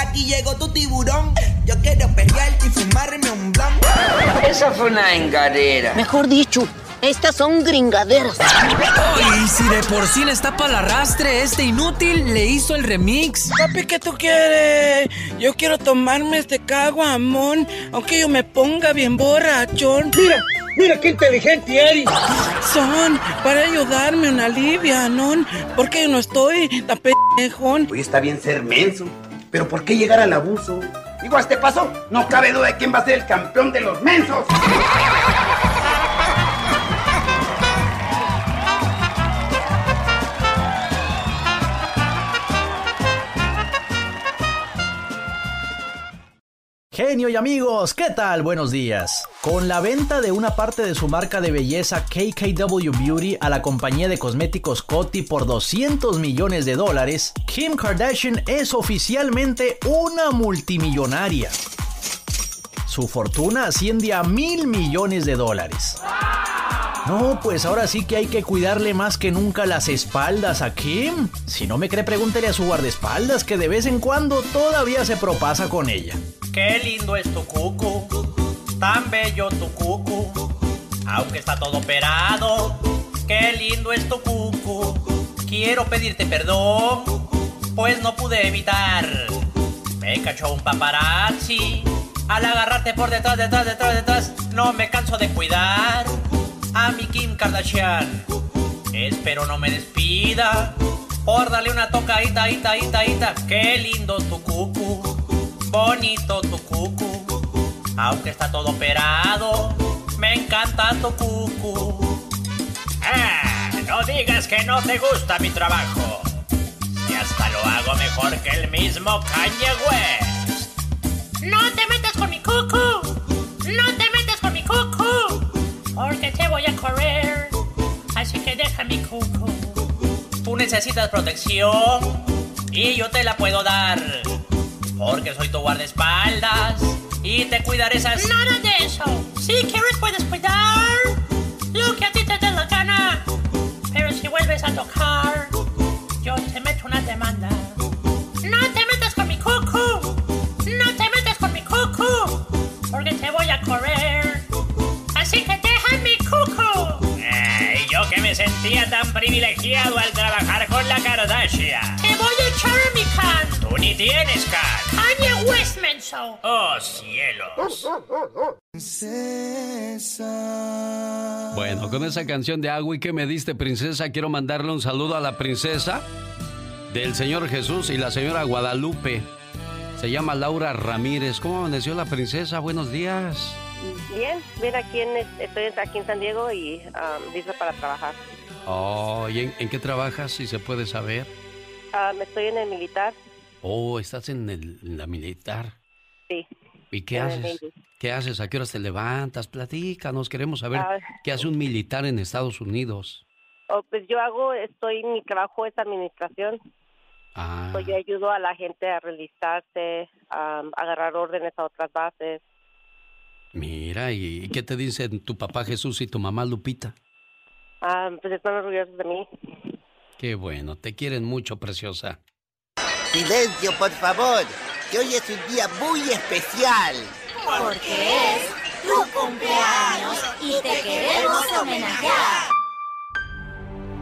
Aquí llegó tu tiburón. Yo quiero pelearte y fumarme un blanco. Esa fue una engadera. Mejor dicho, estas son gringaderas. Oh, y si de por sí le está para el arrastre, este inútil le hizo el remix. Papi, ¿qué tú quieres? Yo quiero tomarme este caguamón, aunque yo me ponga bien borrachón. Mira, mira qué inteligente eres. Son, para ayudarme una alivia, ¿no? Porque yo no estoy tan pendejón. Hoy está bien ser menso, pero ¿por qué llegar al abuso? Digo, a este paso, no cabe duda de quién va a ser el campeón de los mensos. Genio y amigos, ¿qué tal? Buenos días. Con la venta de una parte de su marca de belleza KKW Beauty a la compañía de cosméticos Coty por 200 millones de dólares, Kim Kardashian es oficialmente una multimillonaria. Su fortuna asciende a mil millones de dólares. No, pues ahora sí que hay que cuidarle más que nunca las espaldas a Kim. Si no me cree, pregúntele a su guardaespaldas que de vez en cuando todavía se propasa con ella. Qué lindo es tu cucu, tan bello tu cucu, aunque está todo operado. Qué lindo es tu cucu, quiero pedirte perdón, pues no pude evitar. Me cachó un paparazzi, al agarrarte por detrás, detrás, detrás, detrás, no me canso de cuidar a mi Kim Kardashian. Espero no me despida por darle una tocadita, ita, ita, ita. Qué lindo tu cucu, bonito tu cucu. Aunque está todo operado, me encanta tu cucu. Ah, no digas que no te gusta mi trabajo. Y hasta lo hago mejor que el mismo Kanye West. No te metas con mi cucu. No te metas con mi cucu. Porque te voy a correr. Así que deja mi cucu. Tú necesitas protección y yo te la puedo dar. Porque soy tu guardaespaldas y te cuidaré esas. Nada de eso. Si quieres puedes cuidar lo que a ti te dé la gana. Pero si vuelves a tocar, yo te meto una demanda. No te metas con mi cucu. No te metas con mi cucu. Porque te voy a correr. Que me sentía tan privilegiado al trabajar con la Kardashian. Te voy a echar a mi can. Tú ni tienes can. Kanye West, menso. Oh, cielos. Bueno, con esa canción de Agua y que me diste, princesa, quiero mandarle un saludo a la princesa del Señor Jesús y la señora Guadalupe. Se llama Laura Ramírez. ¿Cómo amaneció la princesa? Buenos días. Bien, bien, aquí en, estoy aquí en San Diego y um, lista para trabajar. Oh, ¿y en, en qué trabajas, si se puede saber? Um, estoy en el militar, Oh, estás en, el- en la militar. sí. ¿Y qué haces? ¿Qué haces? ¿A qué horas te levantas? Platícanos, queremos saber Ah. qué hace un militar en Estados Unidos. Oh, pues yo hago, estoy, mi trabajo es administración. Ah, Pues yo ayudo a la gente a realizarse, a agarrar órdenes a otras bases. Mira, ¿y qué te dicen tu papá Jesús y tu mamá Lupita? Ah, pues están orgullosos de mí. Qué bueno, te quieren mucho, preciosa. Silencio, por favor, que hoy es un día muy especial. Porque es tu cumpleaños y te queremos homenajear.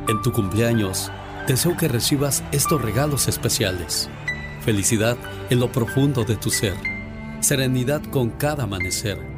En tu cumpleaños, deseo que recibas estos regalos especiales. Felicidad en lo profundo de tu ser. Serenidad con cada amanecer.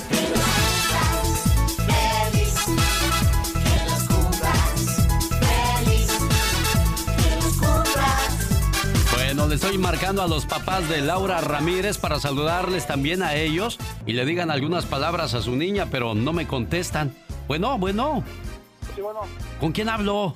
Estoy marcando a los papás de Laura Ramírez para saludarles también a ellos y le digan algunas palabras a su niña, pero no me contestan. Bueno, bueno. Sí, bueno. ¿Con quién hablo?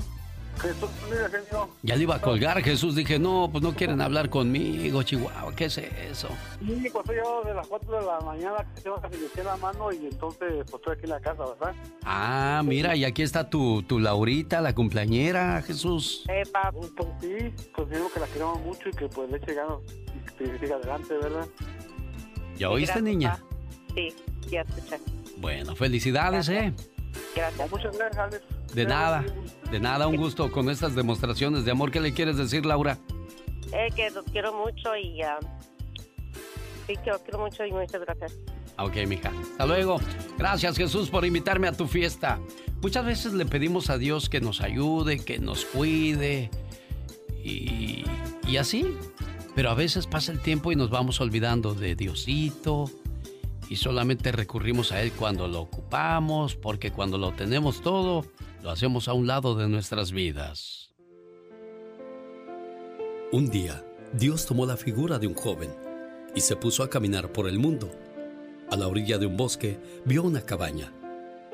Jesús, mira, genio. Ya le iba a colgar, Jesús. Dije, no, pues no quieren hablar conmigo, Chihuahua. ¿Qué es eso? Sí, pues yo de las 4 de la mañana que tengo que la mano y entonces pues estoy aquí en la casa, ¿verdad? Ah, mira, y aquí está tu, tu Laurita, la cumpleañera, Jesús. Eh, papi. Pues sí, pues digo que la queremos mucho y que pues le eche ganas y que siga adelante, ¿verdad? ¿Ya oíste, niña? Sí, ya escuché. Bueno, felicidades, ¿eh? Gracias. Muchas gracias, Alex. De nada, de nada, un gusto con estas demostraciones de amor. ¿Qué le quieres decir, Laura? Eh, que los quiero mucho y ah, sí, que los quiero mucho y muchas gracias. Ok, mija. Hasta luego. Gracias, Jesús, por invitarme a tu fiesta. Muchas veces le pedimos a Dios que nos ayude, que nos cuide y, y así. Pero a veces pasa el tiempo y nos vamos olvidando de Diosito y solamente recurrimos a Él cuando lo ocupamos, porque cuando lo tenemos todo, lo hacemos a un lado de nuestras vidas. Un día, Dios tomó la figura de un joven y se puso a caminar por el mundo. A la orilla de un bosque vio una cabaña.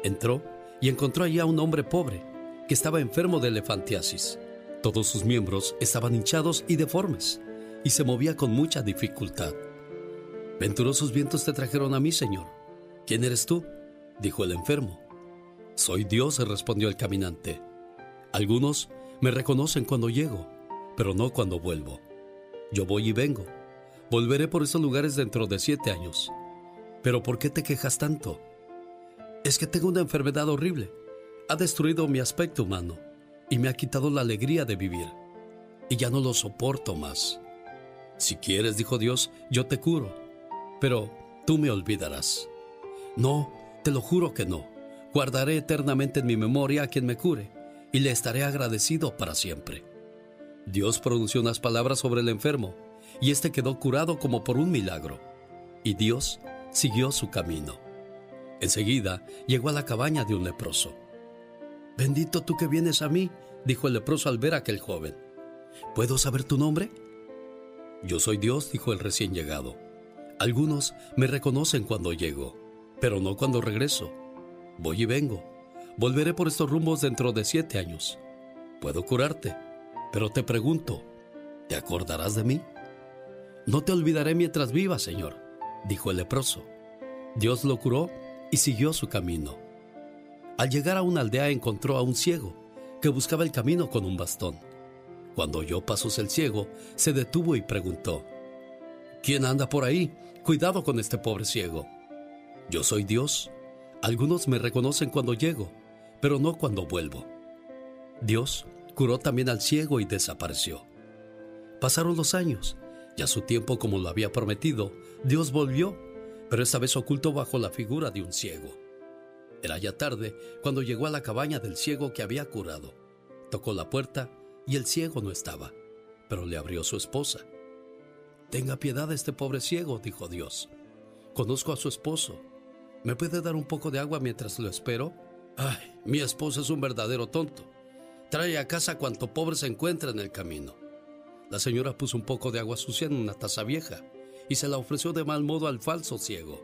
Entró y encontró allí a un hombre pobre que estaba enfermo de elefantiasis. Todos sus miembros estaban hinchados y deformes y se movía con mucha dificultad. Venturosos vientos te trajeron a mí, Señor. ¿Quién eres tú? dijo el enfermo. Soy Dios, respondió el caminante. Algunos me reconocen cuando llego, pero no cuando vuelvo. Yo voy y vengo. Volveré por esos lugares dentro de siete años. Pero ¿por qué te quejas tanto? Es que tengo una enfermedad horrible. Ha destruido mi aspecto humano y me ha quitado la alegría de vivir. Y ya no lo soporto más. Si quieres, dijo Dios, yo te curo. Pero tú me olvidarás. No, te lo juro que no. Guardaré eternamente en mi memoria a quien me cure y le estaré agradecido para siempre. Dios pronunció unas palabras sobre el enfermo y éste quedó curado como por un milagro. Y Dios siguió su camino. Enseguida llegó a la cabaña de un leproso. Bendito tú que vienes a mí, dijo el leproso al ver a aquel joven. ¿Puedo saber tu nombre? Yo soy Dios, dijo el recién llegado. Algunos me reconocen cuando llego, pero no cuando regreso. Voy y vengo. Volveré por estos rumbos dentro de siete años. Puedo curarte, pero te pregunto, ¿te acordarás de mí? No te olvidaré mientras viva, Señor, dijo el leproso. Dios lo curó y siguió su camino. Al llegar a una aldea encontró a un ciego que buscaba el camino con un bastón. Cuando oyó pasos el ciego, se detuvo y preguntó, ¿Quién anda por ahí? Cuidado con este pobre ciego. Yo soy Dios. Algunos me reconocen cuando llego, pero no cuando vuelvo. Dios curó también al ciego y desapareció. Pasaron los años, y a su tiempo como lo había prometido, Dios volvió, pero esta vez oculto bajo la figura de un ciego. Era ya tarde cuando llegó a la cabaña del ciego que había curado. Tocó la puerta y el ciego no estaba, pero le abrió su esposa. Tenga piedad de este pobre ciego, dijo Dios. Conozco a su esposo. ¿Me puede dar un poco de agua mientras lo espero? Ay, mi esposo es un verdadero tonto. Trae a casa cuanto pobre se encuentra en el camino. La señora puso un poco de agua sucia en una taza vieja y se la ofreció de mal modo al falso ciego.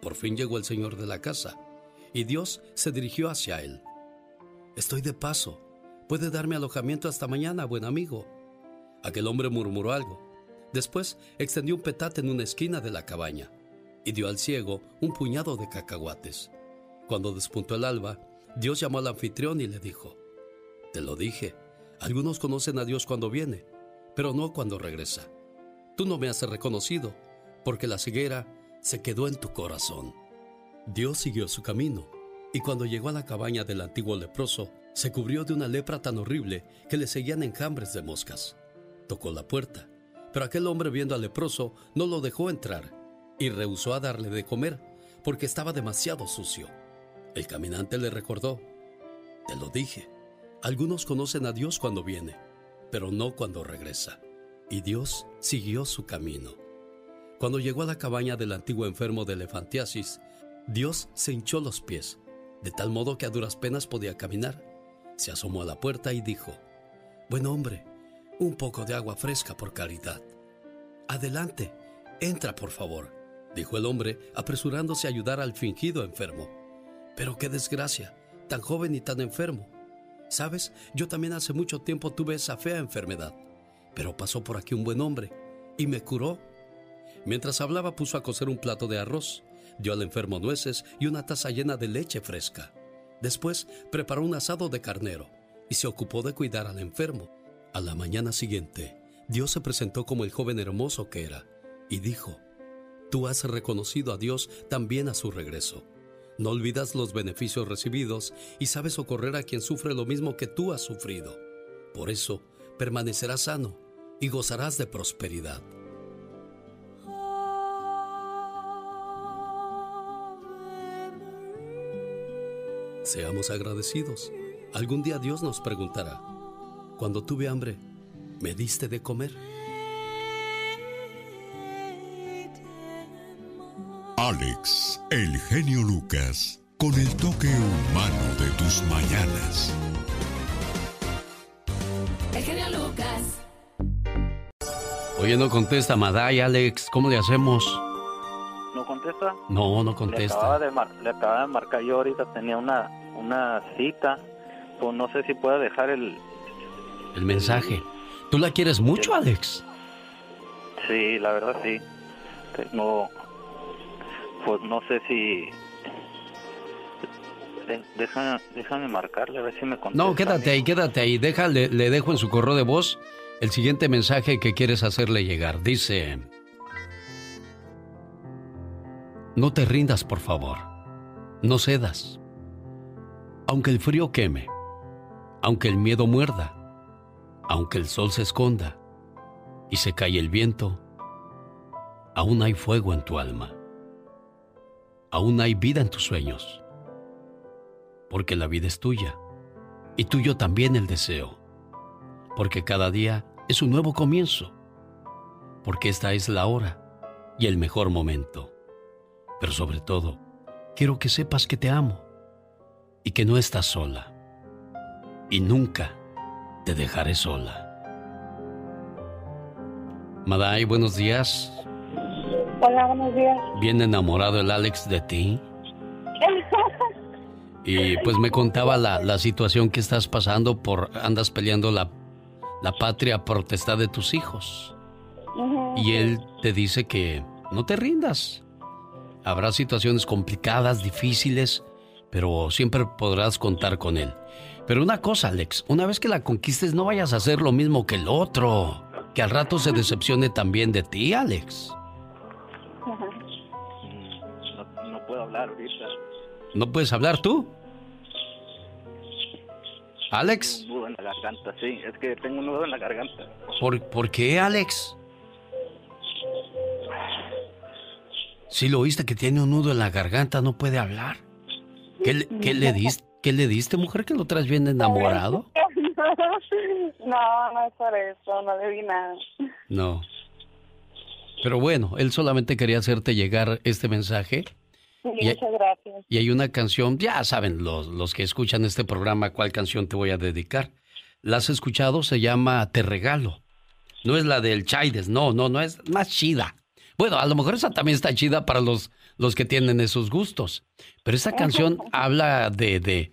Por fin llegó el señor de la casa y Dios se dirigió hacia él. Estoy de paso. Puede darme alojamiento hasta mañana, buen amigo. Aquel hombre murmuró algo. Después extendió un petate en una esquina de la cabaña. y dio al ciego un puñado de cacahuates. Cuando despuntó el alba, Dios llamó al anfitrión y le dijo, Te lo dije, algunos conocen a Dios cuando viene, pero no cuando regresa. Tú no me has reconocido, porque la ceguera se quedó en tu corazón. Dios siguió su camino, y cuando llegó a la cabaña del antiguo leproso, se cubrió de una lepra tan horrible que le seguían enjambres de moscas. Tocó la puerta, pero aquel hombre viendo al leproso no lo dejó entrar y rehusó a darle de comer porque estaba demasiado sucio. El caminante le recordó, te lo dije, algunos conocen a Dios cuando viene, pero no cuando regresa. Y Dios siguió su camino. Cuando llegó a la cabaña del antiguo enfermo de elefantiasis, Dios se hinchó los pies, de tal modo que a duras penas podía caminar. Se asomó a la puerta y dijo, Buen hombre, un poco de agua fresca por caridad. Adelante, entra por favor, dijo el hombre, apresurándose a ayudar al fingido enfermo. Pero qué desgracia, tan joven y tan enfermo. Sabes, yo también hace mucho tiempo tuve esa fea enfermedad, pero pasó por aquí un buen hombre y me curó. Mientras hablaba puso a cocer un plato de arroz, dio al enfermo nueces y una taza llena de leche fresca. Después preparó un asado de carnero y se ocupó de cuidar al enfermo. A la mañana siguiente, Dios se presentó como el joven hermoso que era y dijo, Tú has reconocido a Dios también a su regreso. No olvidas los beneficios recibidos y sabes socorrer a quien sufre lo mismo que tú has sufrido. Por eso, permanecerás sano y gozarás de prosperidad. Seamos agradecidos. Algún día Dios nos preguntará, cuando tuve hambre, ¿me diste de comer? Alex, el genio Lucas, con el toque humano de tus mañanas. El genio Lucas. Oye, no contesta Maday, Alex. ¿Cómo le hacemos? ¿No contesta? No, no Le contesta. acaba de, mar- le acaba de marcar yo ahorita, tenía una, una cita. Pues no sé si puede dejar el... El mensaje. ¿Tú la quieres mucho, Alex? Sí, la verdad sí. Tengo... Pues no sé si... de- deja, déjame marcarle a ver si me contesta. No, quédate ahí, quédate ahí. Déjale, le dejo en su correo de voz el siguiente mensaje que quieres hacerle llegar. Dice... No te rindas, por favor. No cedas. Aunque el frío queme, aunque el miedo muerda, aunque el sol se esconda y se cae el viento, aún hay fuego en tu alma. Aún hay vida en tus sueños. Porque la vida es tuya y tuyo también el deseo. Porque cada día es un nuevo comienzo. Porque esta es la hora y el mejor momento. Pero sobre todo, quiero que sepas que te amo y que no estás sola. Y nunca te dejaré sola. Maday, buenos días. Hola, buenos días. Bien enamorado el Alex de ti. Y pues me contaba la, la situación que estás pasando por andas peleando la, la patria protesta de tus hijos. Y él te dice que no te rindas. Habrá situaciones complicadas, difíciles, pero siempre podrás contar con él. Pero una cosa, Alex, una vez que la conquistes no vayas a hacer lo mismo que el otro. Que al rato se decepcione también de ti, Alex. No, no puedo hablar ahorita. ¿No puedes hablar tú? Alex, Un nudo en la garganta, sí. Es que tengo un nudo en la garganta. ¿por, por qué, Alex? Si lo oíste que tiene un nudo en la garganta, no puede hablar. ¿Qué le, qué le diste, qué le diste, mujer, que lo traes bien enamorado? No, no es por eso, no le di nada. No. Pero bueno, él solamente quería hacerte llegar este mensaje. Sí, Y- muchas gracias. Y hay una canción, ya saben los, los que escuchan este programa cuál canción te voy a dedicar. ¿La has escuchado? Se llama Te Regalo. No es la del Chaides, no, no, no es más chida. Bueno, a lo mejor esa también está chida para los, los que tienen esos gustos. Pero esta canción habla de, de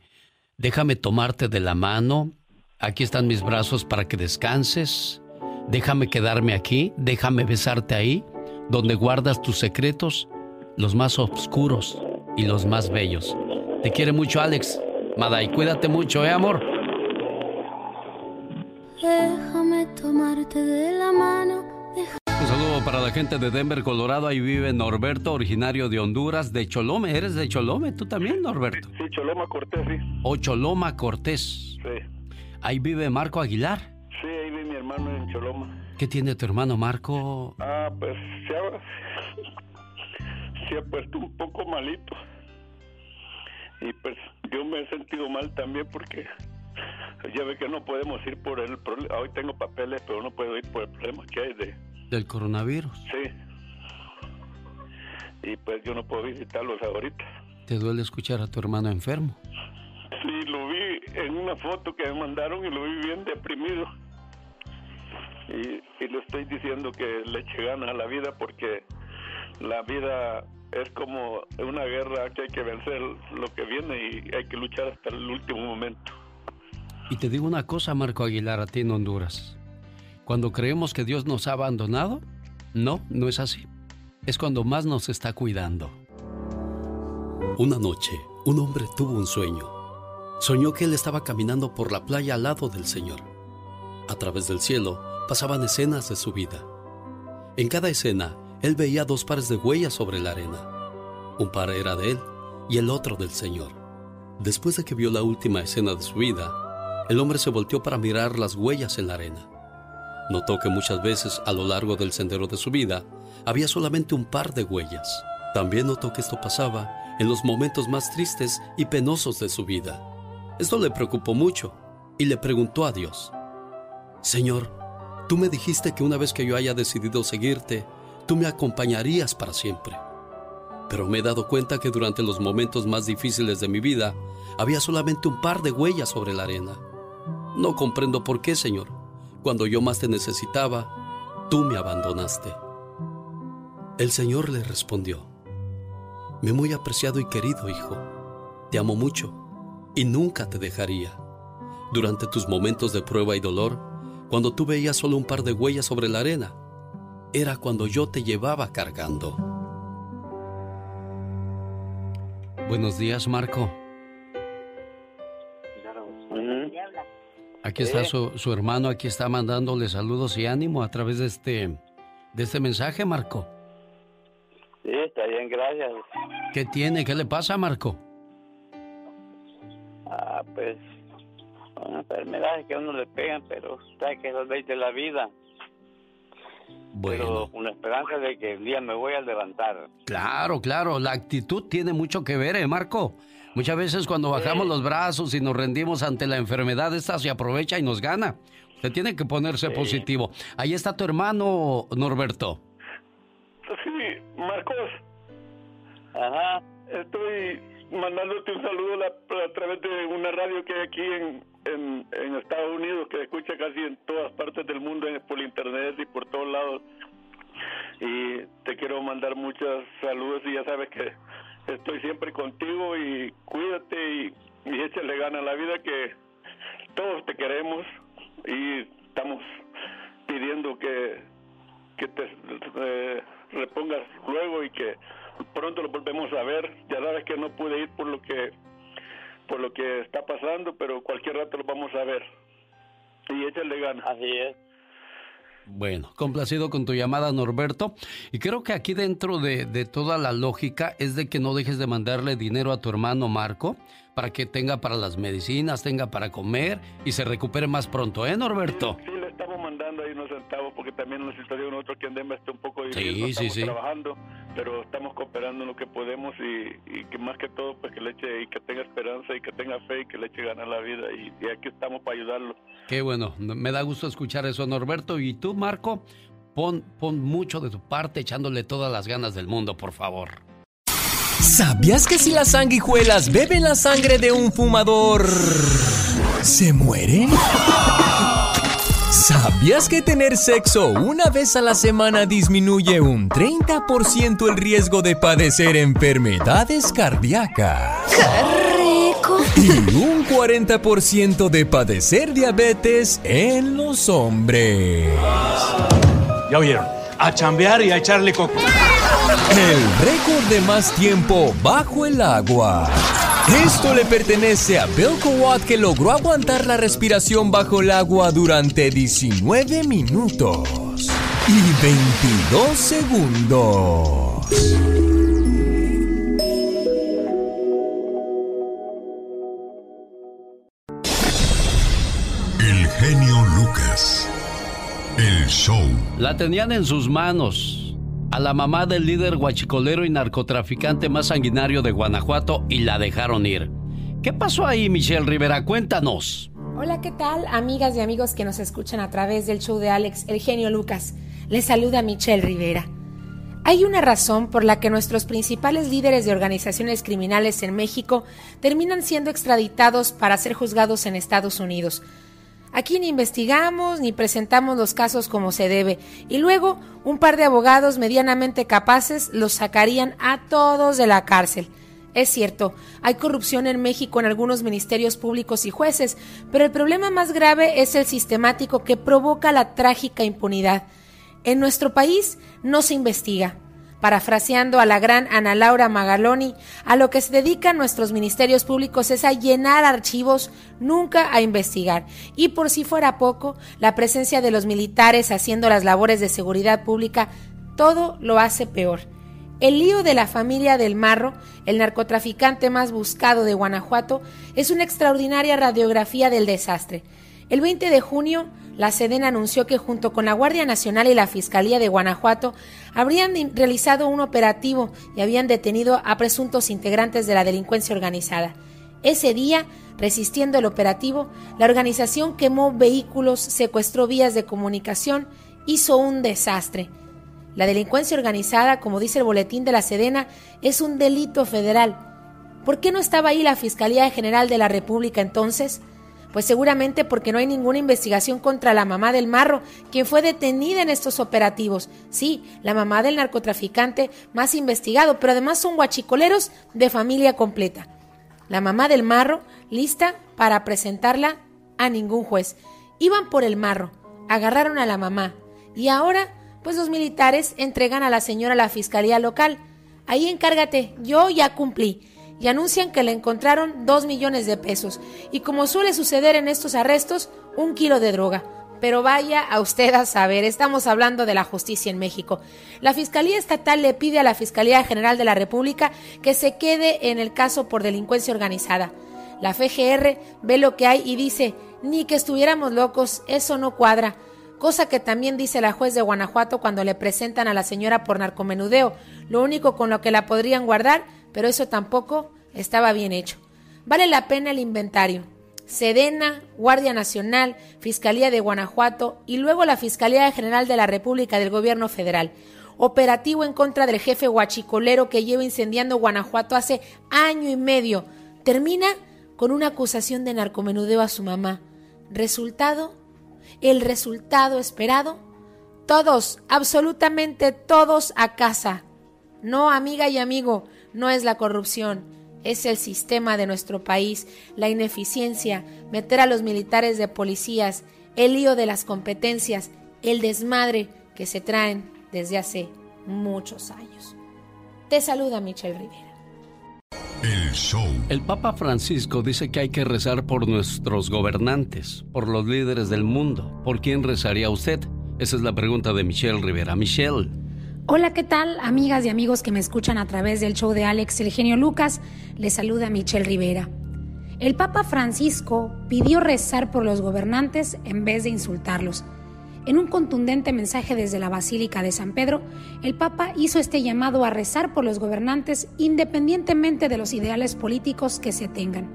déjame tomarte de la mano, aquí están mis brazos para que descanses, déjame quedarme aquí, déjame besarte ahí, donde guardas tus secretos, los más oscuros y los más bellos. Te quiere mucho Alex. Maday, cuídate mucho, ¿eh, amor? Déjame tomarte de la mano. Saludo para la gente de Denver, Colorado. Ahí vive Norberto, originario de Honduras, de Cholome. ¿Eres de Cholome? ¿Tú también, Norberto? Sí, Choloma Cortés, sí. O Choloma Cortés. Sí. Ahí vive Marco Aguilar. Sí, ahí vive mi hermano en Choloma. ¿Qué tiene tu hermano Marco? Ah, pues se ha, se ha puesto un poco malito. Y pues yo me he sentido mal también porque ya ve que no podemos ir por el problema. Hoy tengo papeles, pero no puedo ir por el problema que hay de... Del coronavirus. Sí. Y pues yo no puedo visitarlos ahorita. ¿Te duele escuchar a tu hermano enfermo? Sí, lo vi en una foto que me mandaron y lo vi bien deprimido. Y, y le estoy diciendo que le eche ganas a la vida porque la vida es como una guerra que hay que vencer lo que viene y hay que luchar hasta el último momento. Y te digo una cosa, Marco Aguilar, a ti en Honduras. Cuando creemos que Dios nos ha abandonado, no, no es así. Es cuando más nos está cuidando. Una noche, un hombre tuvo un sueño. Soñó que él estaba caminando por la playa al lado del Señor. A través del cielo pasaban escenas de su vida. En cada escena, él veía dos pares de huellas sobre la arena. Un par era de él y el otro del Señor. Después de que vio la última escena de su vida, el hombre se volteó para mirar las huellas en la arena. Notó que muchas veces a lo largo del sendero de su vida había solamente un par de huellas. También notó que esto pasaba en los momentos más tristes y penosos de su vida. Esto le preocupó mucho y le preguntó a Dios, Señor, tú me dijiste que una vez que yo haya decidido seguirte, tú me acompañarías para siempre. Pero me he dado cuenta que durante los momentos más difíciles de mi vida había solamente un par de huellas sobre la arena. No comprendo por qué, Señor. Cuando yo más te necesitaba, tú me abandonaste. El Señor le respondió, Me muy apreciado y querido hijo, te amo mucho y nunca te dejaría. Durante tus momentos de prueba y dolor, cuando tú veías solo un par de huellas sobre la arena, era cuando yo te llevaba cargando. Buenos días, Marco. Aquí está su, su hermano, aquí está mandándole saludos y ánimo a través de este, de este mensaje, Marco. Sí, está bien, gracias. ¿Qué tiene? ¿Qué le pasa, Marco? Ah, pues, son enfermedades que a uno le pegan, pero sabe que es la ley de la vida. Bueno. Pero la esperanza de que el día me voy a levantar. Claro, claro, la actitud tiene mucho que ver, ¿eh, Marco? Muchas veces cuando bajamos los brazos y nos rendimos ante la enfermedad, esta se aprovecha y nos gana. Usted tiene que ponerse positivo. Ahí está tu hermano, Norberto. Sí, Marcos. Ajá. Estoy mandándote un saludo a, a través de una radio que hay aquí en, en, en Estados Unidos, que escucha casi en todas partes del mundo, por internet y por todos lados. Y te quiero mandar muchos saludos y ya sabes que estoy siempre contigo y cuídate y, y échale gana la vida que todos te queremos y estamos pidiendo que, que te eh, repongas luego y que pronto lo volvemos a ver. Ya sabes que no pude ir por lo que por lo que está pasando, pero cualquier rato lo vamos a ver. Y échale ganas. Así es. Bueno, complacido con tu llamada, Norberto. Y creo que aquí dentro de, toda la lógica es de que no dejes de mandarle dinero a tu hermano Marco para que tenga para las medicinas, tenga para comer y se recupere más pronto, ¿eh, Norberto? Unos centavos porque también la situación nosotros aquí en Denver está un poco difícil. Sí, no sí, estamos sí. trabajando, pero estamos cooperando en lo que podemos y, y que más que todo pues que le eche y que tenga esperanza y que tenga fe y que le eche ganas a la vida y, y aquí estamos para ayudarlo. Qué bueno, me da gusto escuchar eso, Norberto. Y tú, Marco, pon, pon mucho de tu parte echándole todas las ganas del mundo, por favor. ¿Sabías que si las sanguijuelas beben la sangre de un fumador, se mueren? ¿Sabías que tener sexo una vez a la semana disminuye un 30% el riesgo de padecer enfermedades cardíacas? ¡Qué rico! Y un 40% de padecer diabetes en los hombres. Ya oyeron, a chambear y a echarle coco. El récord de más tiempo bajo el agua. Esto le pertenece a Bill Kowat que logró aguantar la respiración bajo el agua durante 19 minutos y 22 segundos. El genio Lucas. El show. La tenían en sus manos a la mamá del líder guachicolero y narcotraficante más sanguinario de Guanajuato y la dejaron ir. ¿Qué pasó ahí, Michelle Rivera? Cuéntanos. Hola, ¿qué tal, amigas y amigos que nos escuchan a través del show de Alex, el genio Lucas? Les saluda Michelle Rivera. Hay una razón por la que nuestros principales líderes de organizaciones criminales en México terminan siendo extraditados para ser juzgados en Estados Unidos. Aquí ni investigamos ni presentamos los casos como se debe, y luego un par de abogados medianamente capaces los sacarían a todos de la cárcel. Es cierto, hay corrupción en México en algunos ministerios públicos y jueces, pero el problema más grave es el sistemático que provoca la trágica impunidad. En nuestro país no se investiga. Parafraseando a la gran Ana Laura Magaloni, a lo que se dedican nuestros ministerios públicos es a llenar archivos, nunca a investigar. Y por si fuera poco, la presencia de los militares haciendo las labores de seguridad pública, todo lo hace peor. El lío de la familia del Marro, el narcotraficante más buscado de Guanajuato, es una extraordinaria radiografía del desastre. El 20 de junio, la Sedena anunció que junto con la Guardia Nacional y la Fiscalía de Guanajuato habrían realizado un operativo y habían detenido a presuntos integrantes de la delincuencia organizada. Ese día, resistiendo el operativo, la organización quemó vehículos, secuestró vías de comunicación, hizo un desastre. La delincuencia organizada, como dice el boletín de la Sedena, es un delito federal. ¿Por qué no estaba ahí la Fiscalía General de la República entonces? Pues seguramente porque no hay ninguna investigación contra la mamá del marro, quien fue detenida en estos operativos. Sí, la mamá del narcotraficante más investigado, pero además son guachicoleros de familia completa. La mamá del marro lista para presentarla a ningún juez. Iban por el marro, agarraron a la mamá y ahora pues los militares entregan a la señora a la fiscalía local. Ahí encárgate, yo ya cumplí y anuncian que le encontraron dos millones de pesos y como suele suceder en estos arrestos, un kilo de droga. Pero vaya a usted a saber, estamos hablando de la justicia en México. La Fiscalía Estatal le pide a la Fiscalía General de la República que se quede en el caso por delincuencia organizada. La FGR ve lo que hay y dice, ni que estuviéramos locos, eso no cuadra. Cosa que también dice la juez de Guanajuato cuando le presentan a la señora por narcomenudeo, lo único con lo que la podrían guardar pero eso tampoco estaba bien hecho. Vale la pena el inventario. Sedena, Guardia Nacional, Fiscalía de Guanajuato y luego la Fiscalía General de la República del Gobierno Federal. Operativo en contra del jefe guachicolero que lleva incendiando Guanajuato hace año y medio. Termina con una acusación de narcomenudeo a su mamá. Resultado, el resultado esperado, todos, absolutamente todos a casa. No, amiga y amigo, no es la corrupción, es el sistema de nuestro país, la ineficiencia, meter a los militares de policías, el lío de las competencias, el desmadre que se traen desde hace muchos años. Te saluda Michelle Rivera. El show. El Papa Francisco dice que hay que rezar por nuestros gobernantes, por los líderes del mundo. ¿Por quién rezaría usted? Esa es la pregunta de Michelle Rivera. Michelle. Hola, ¿qué tal, amigas y amigos que me escuchan a través del show de Alex El Genio Lucas? Les saluda Michelle Rivera. El Papa Francisco pidió rezar por los gobernantes en vez de insultarlos. En un contundente mensaje desde la Basílica de San Pedro, el Papa hizo este llamado a rezar por los gobernantes independientemente de los ideales políticos que se tengan.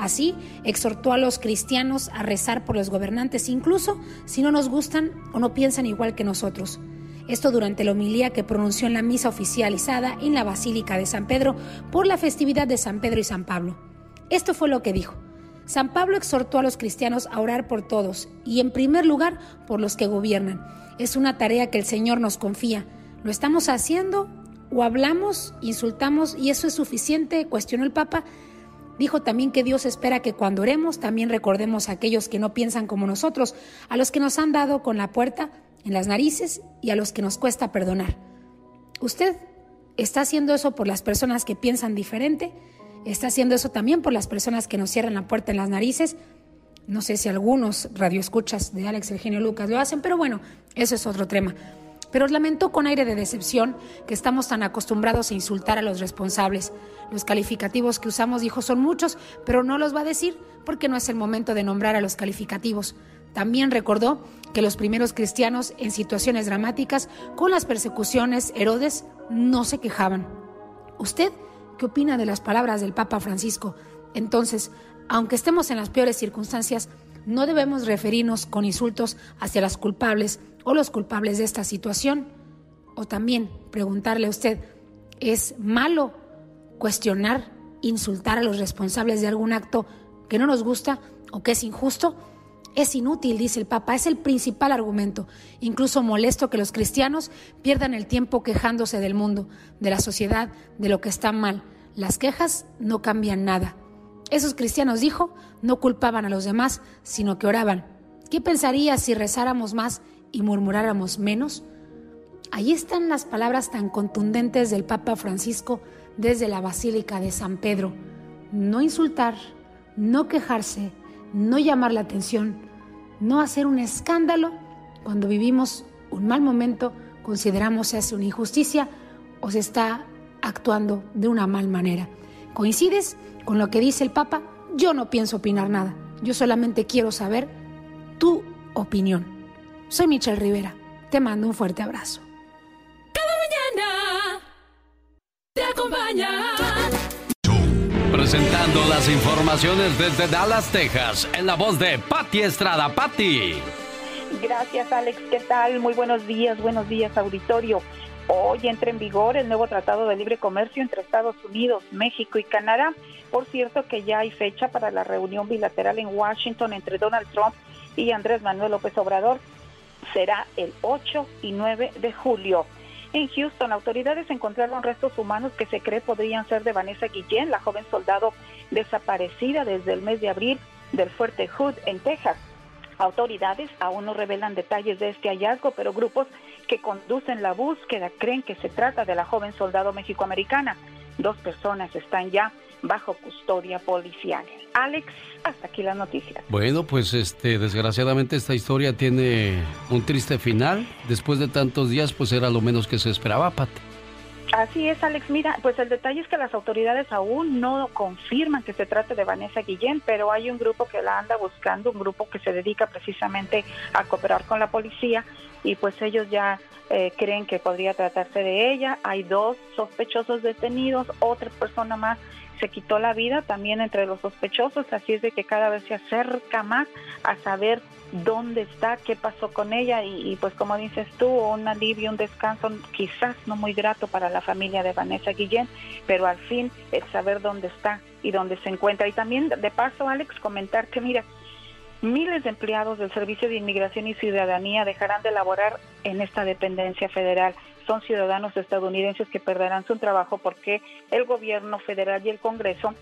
Así, exhortó a los cristianos a rezar por los gobernantes incluso si no nos gustan o no piensan igual que nosotros. Esto durante la homilía que pronunció en la misa oficializada en la Basílica de San Pedro por la festividad de San Pedro y San Pablo. Esto fue lo que dijo. San Pablo exhortó a los cristianos a orar por todos y en primer lugar por los que gobiernan. Es una tarea que el Señor nos confía. ¿Lo estamos haciendo o hablamos, insultamos y eso es suficiente? cuestionó el Papa. Dijo también que Dios espera que cuando oremos también recordemos a aquellos que no piensan como nosotros, a los que nos han dado con la puerta en las narices y a los que nos cuesta perdonar. ¿Usted está haciendo eso por las personas que piensan diferente, está haciendo eso también por las personas que nos cierran la puerta en las narices. No sé si algunos radioescuchas de Alex Eugenio Lucas lo hacen, pero bueno, eso es otro tema. Pero lamento con aire de decepción que estamos tan acostumbrados a insultar a los responsables. Los calificativos que usamos, dijo, son muchos, pero no los va a decir porque no es el momento de nombrar a los calificativos. También recordó que los primeros cristianos en situaciones dramáticas con las persecuciones Herodes no se quejaban. ¿Usted qué opina de las palabras del Papa Francisco? Entonces, aunque estemos en las peores circunstancias, no debemos referirnos con insultos hacia las culpables o los culpables de esta situación. O también preguntarle a usted, ¿es malo cuestionar, insultar a los responsables de algún acto que no nos gusta o que es injusto? Es inútil, dice el Papa, es el principal argumento. Incluso molesto que los cristianos pierdan el tiempo quejándose del mundo, de la sociedad, de lo que está mal. Las quejas no cambian nada. Esos cristianos, dijo, no culpaban a los demás, sino que oraban. ¿Qué pensaría si rezáramos más y murmuráramos menos? Ahí están las palabras tan contundentes del Papa Francisco desde la Basílica de San Pedro. No insultar, no quejarse, no llamar la atención, no hacer un escándalo cuando vivimos un mal momento, consideramos se hace una injusticia o se está actuando de una mal manera. ¿Coincides? con lo que dice el Papa, yo no pienso opinar nada. Yo solamente quiero saber tu opinión. Soy Michelle Rivera. Te mando un fuerte abrazo. Cada mañana te acompaña. Presentando las informaciones desde Dallas, Texas, en la voz de Patti Estrada. Patti. Gracias, Alex. ¿Qué tal? Muy buenos días, buenos días, auditorio. Hoy entra en vigor el nuevo Tratado de Libre Comercio entre Estados Unidos, México y Canadá. Por cierto que ya hay fecha para la reunión bilateral en Washington entre Donald Trump y Andrés Manuel López Obrador. Será el 8 y 9 de julio. En Houston, autoridades encontraron restos humanos que se cree podrían ser de Vanessa Guillén, la joven soldado desaparecida desde el mes de abril del fuerte Hood en Texas. Autoridades aún no revelan detalles de este hallazgo, pero grupos que conducen la búsqueda creen que se trata de la joven soldado mexicoamericana. Dos personas están ya bajo custodia policial. Alex, hasta aquí la noticia. Bueno, pues este, desgraciadamente esta historia tiene un triste final. Después de tantos días, pues era lo menos que se esperaba, Pat. Así es, Alex. Mira, pues el detalle es que las autoridades aún no confirman que se trate de Vanessa Guillén, pero hay un grupo que la anda buscando, un grupo que se dedica precisamente a cooperar con la policía y pues ellos ya eh, creen que podría tratarse de ella. Hay dos sospechosos detenidos, otra persona más se quitó la vida también entre los sospechosos, así es de que cada vez se acerca más a saber dónde está, qué pasó con ella y, pues como dices tú, un alivio, un descanso quizás no muy grato para la familia de Vanessa Guillén, pero al fin el saber dónde está y dónde se encuentra. Y también de paso, Alex, comentar que mira, miles de empleados del Servicio de Inmigración y Ciudadanía dejarán de laborar en esta dependencia federal. Son ciudadanos estadounidenses que perderán su trabajo porque el gobierno federal y el Congreso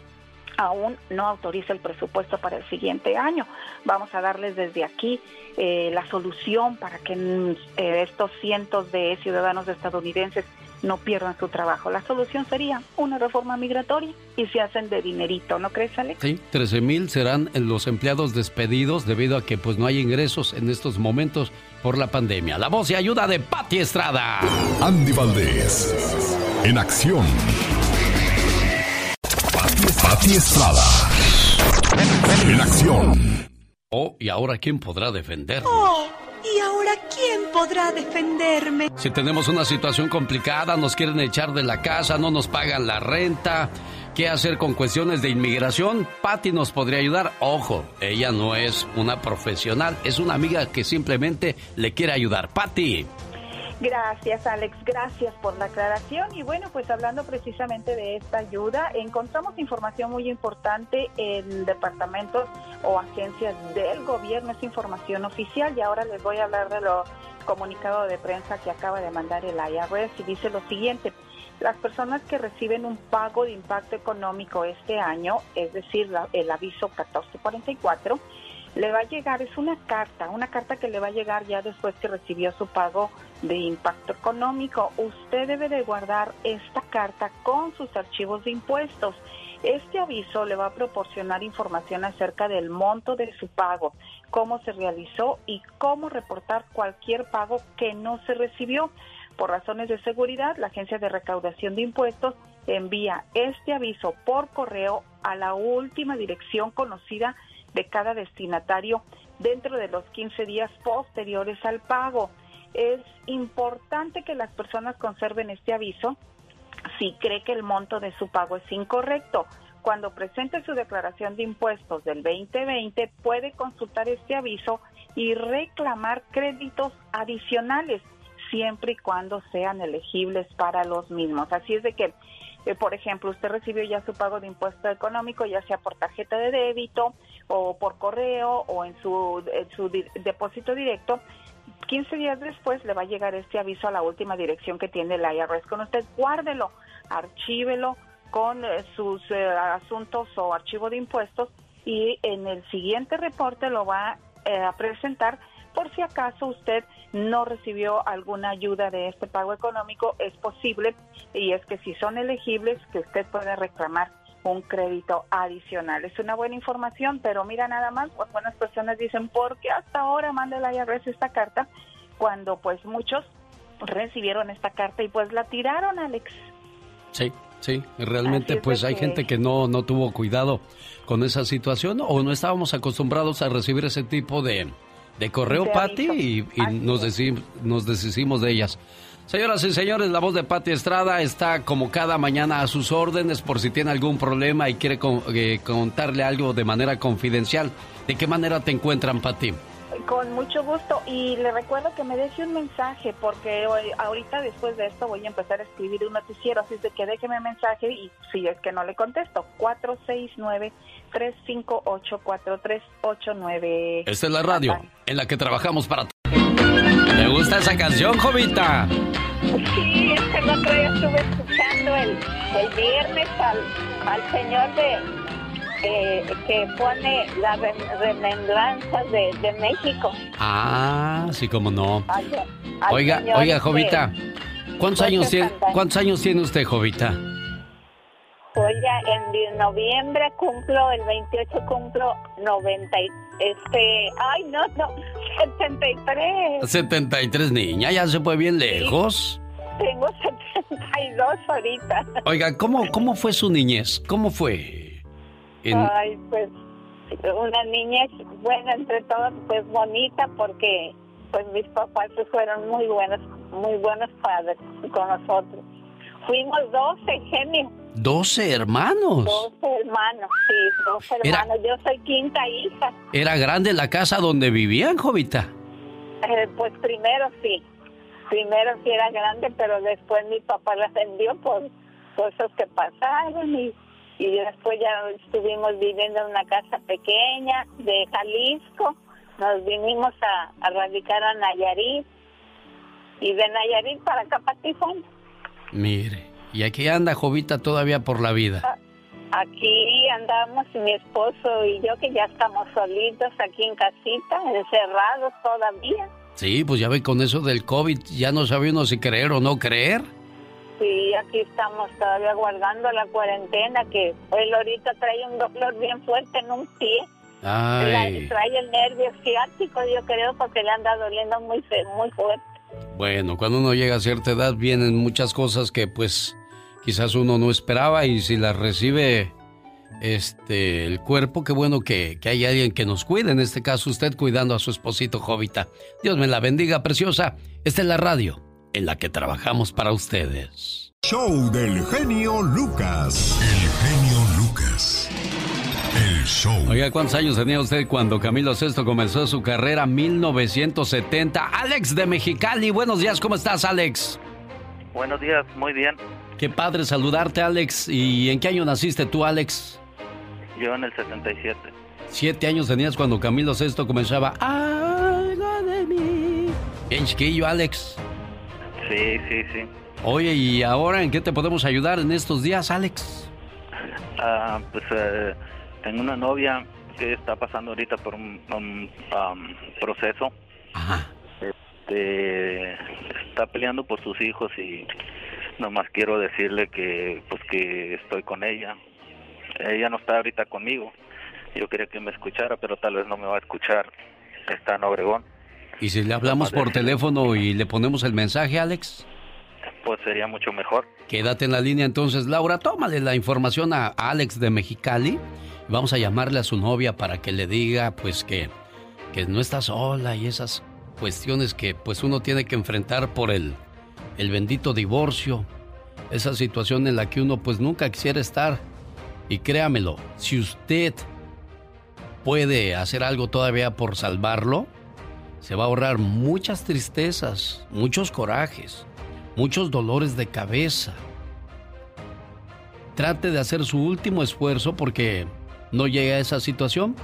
aún no autoriza el presupuesto para el siguiente año. Vamos a darles desde aquí eh, la solución para que mm, eh, estos cientos de ciudadanos estadounidenses no pierdan su trabajo. La solución sería una reforma migratoria y se hacen de dinerito, ¿no crees, Alex? Sí, 13 mil serán los empleados despedidos debido a que pues no hay ingresos en estos momentos por la pandemia. La voz y ayuda de Patti Estrada. Andy Valdés, en acción. Pati Estrada. En acción. Oh, ¿y ahora quién podrá defender? Oh, ¿y ahora quién podrá defenderme? Si tenemos una situación complicada, nos quieren echar de la casa, no nos pagan la renta, ¿qué hacer con cuestiones de inmigración? Patty nos podría ayudar. Ojo, ella no es una profesional, es una amiga que simplemente le quiere ayudar. Patty. Gracias, Alex. Gracias por la aclaración. Y bueno, pues hablando precisamente de esta ayuda, encontramos información muy importante en departamentos o agencias del gobierno. Es información oficial y ahora les voy a hablar de lo comunicado de prensa que acaba de mandar el IRS y dice lo siguiente. Las personas que reciben un pago de impacto económico este año, es decir, el aviso 1444, le va a llegar, es una carta, una carta que le va a llegar ya después que recibió su pago de impacto económico. Usted debe de guardar esta carta con sus archivos de impuestos. Este aviso le va a proporcionar información acerca del monto de su pago, cómo se realizó y cómo reportar cualquier pago que no se recibió. Por razones de seguridad, la Agencia de Recaudación de Impuestos envía este aviso por correo a la última dirección conocida de cada destinatario dentro de los 15 días posteriores al pago. Es importante que las personas conserven este aviso si cree que el monto de su pago es incorrecto. Cuando presente su declaración de impuestos del 2020, puede consultar este aviso y reclamar créditos adicionales, siempre y cuando sean elegibles para los mismos. Así es de que eh, por ejemplo, usted recibió ya su pago de impuesto económico, ya sea por tarjeta de débito o por correo o en su, su depósito directo, 15 días después le va a llegar este aviso a la última dirección que tiene el IRS con usted. Guárdelo, archívelo con eh, sus eh, asuntos o archivo de impuestos y en el siguiente reporte lo va a presentar por si acaso usted no recibió alguna ayuda de este pago económico, es posible y es que si son elegibles, que usted puede reclamar un crédito adicional. Es una buena información, pero mira nada más, pues buenas personas dicen, ¿por qué hasta ahora manda el IRS esta carta? Cuando pues muchos recibieron esta carta y pues la tiraron, Alex. Sí, sí, realmente pues hay gente que no, no tuvo cuidado con esa situación o no estábamos acostumbrados a recibir ese tipo de, de correo, Patti, y, nos, nos deshicimos de ellas. Señoras y señores, la voz de Patti Estrada está como cada mañana a sus órdenes por si tiene algún problema y quiere eh, contarle algo de manera confidencial. ¿De qué manera te encuentran, Patti? Con mucho gusto y le recuerdo que me deje un mensaje porque hoy, ahorita después de esto voy a empezar a escribir un noticiero, así de que déjeme un mensaje y si es que no le contesto, 469-358-4389. Esta es la radio en la que trabajamos para... ¿Le gusta esa canción, Jovita? Sí, es que el otro día estuve escuchando el, el viernes al, al señor de que pone la remembranza de, de, México. Ah, sí, como no. oiga, oiga, Jovita, ¿cuántos años, tiene, ¿cuántos años tiene usted, Jovita? Oiga, en noviembre cumplo, el 28 cumplo 90, este, ay, no, no, 73. 73, niña, ya se fue bien lejos. Tengo 72 ahorita. Oiga, ¿cómo, ¿cómo fue su niñez? ¿Cómo fue? Ay, pues una niña buena entre todos, pues bonita porque pues mis papás fueron muy buenos, muy buenos padres con nosotros. Fuimos 12, genio. ¿12 hermanos? 12 hermanos, sí, 12 hermanos. Yo soy quinta hija. ¿Era grande la casa donde vivían, Jovita? Eh, pues primero sí. Primero sí era grande, pero después mi papá la vendió por cosas que pasaron y y después ya estuvimos viviendo en una casa pequeña de Jalisco, nos vinimos a, radicar a Nayarit y de Nayarit para acá para Mire, y aquí anda Jovita todavía por la vida. Ah, aquí andamos mi esposo y yo que ya estamos solitos aquí en casita, encerrados todavía. Sí, pues ya ve con eso del COVID, ya no sabe uno si creer o no creer. Sí, aquí estamos todavía guardando la cuarentena, que él ahorita trae un dolor bien fuerte en un pie. Ay. Trae el nervio ciático, yo creo, porque le anda doliendo muy, muy fuerte. Bueno, cuando uno llega a cierta edad vienen muchas cosas que pues quizás uno no esperaba y si las recibe este el cuerpo, qué bueno que, que hay alguien que nos cuide, en este caso usted cuidando a su esposito Jovita. Dios me la bendiga, preciosa. Esta es la radio en la que trabajamos para ustedes. Show del genio Lucas. El genio Lucas. El show. Oiga, ¿cuántos años tenía usted cuando Camilo VI comenzó su carrera? 1970. Alex de Mexicali. Buenos días, ¿cómo estás, Alex? Buenos días, muy bien. Qué padre saludarte, Alex. ¿Y en qué año naciste tú, Alex? Yo en el 77. Siete años tenías cuando Camilo VI comenzaba. Algo de mí. Bien chiquillo, Alex. Sí, sí, sí. Oye, ¿y ahora en qué te podemos ayudar en estos días, Alex? Ah, pues eh, tengo una novia, que está pasando ahorita por un, un, um, proceso. Este, está peleando por sus hijos y nomás quiero decirle que pues que estoy con ella. Ella no está ahorita conmigo. Yo quería que me escuchara, pero tal vez no me va a escuchar. Está en Obregón. ¿Y si le hablamos por teléfono y le ponemos el mensaje, Alex? Pues sería mucho mejor. Quédate en la línea entonces, Laura. Tómale la información a Alex de Mexicali. Vamos a llamarle a su novia para que le diga, pues, que, que no está sola y esas cuestiones que, pues, uno tiene que enfrentar por el, el bendito divorcio. Esa situación en la que uno, pues, nunca quisiera estar. Y créamelo, si usted puede hacer algo todavía por salvarlo, se va a ahorrar muchas tristezas, muchos corajes, muchos dolores de cabeza. Trate de hacer su último esfuerzo porque no llegue a esa situación,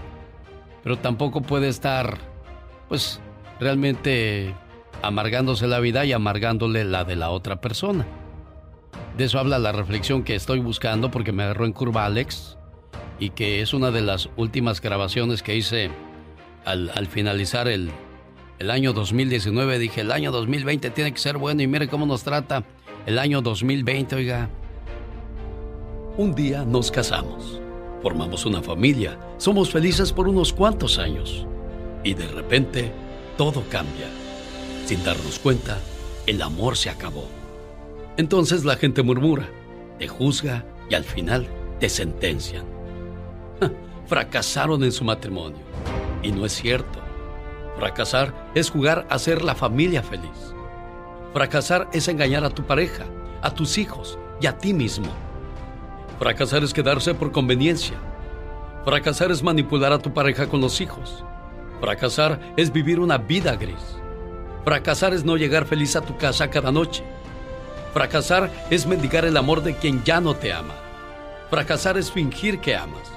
pero tampoco puede estar, pues, realmente amargándose la vida y amargándole la de la otra persona. De eso habla la reflexión que estoy buscando porque me agarró en curva Alex y que es una de las últimas grabaciones que hice al, al finalizar el, el año 2019. Dije, el año 2020 tiene que ser bueno y mire cómo nos trata el año 2020, oiga. Un día nos casamos, formamos una familia, somos felices por unos cuantos años y de repente todo cambia. Sin darnos cuenta, el amor se acabó. Entonces la gente murmura, te juzga y al final te sentencian. Fracasaron en su matrimonio. Y no es cierto. Fracasar es jugar a ser la familia feliz. Fracasar es engañar a tu pareja, a tus hijos y a ti mismo. Fracasar es quedarse por conveniencia. Fracasar es manipular a tu pareja con los hijos. Fracasar es vivir una vida gris. Fracasar es no llegar feliz a tu casa cada noche. Fracasar es mendigar el amor de quien ya no te ama. Fracasar es fingir que amas.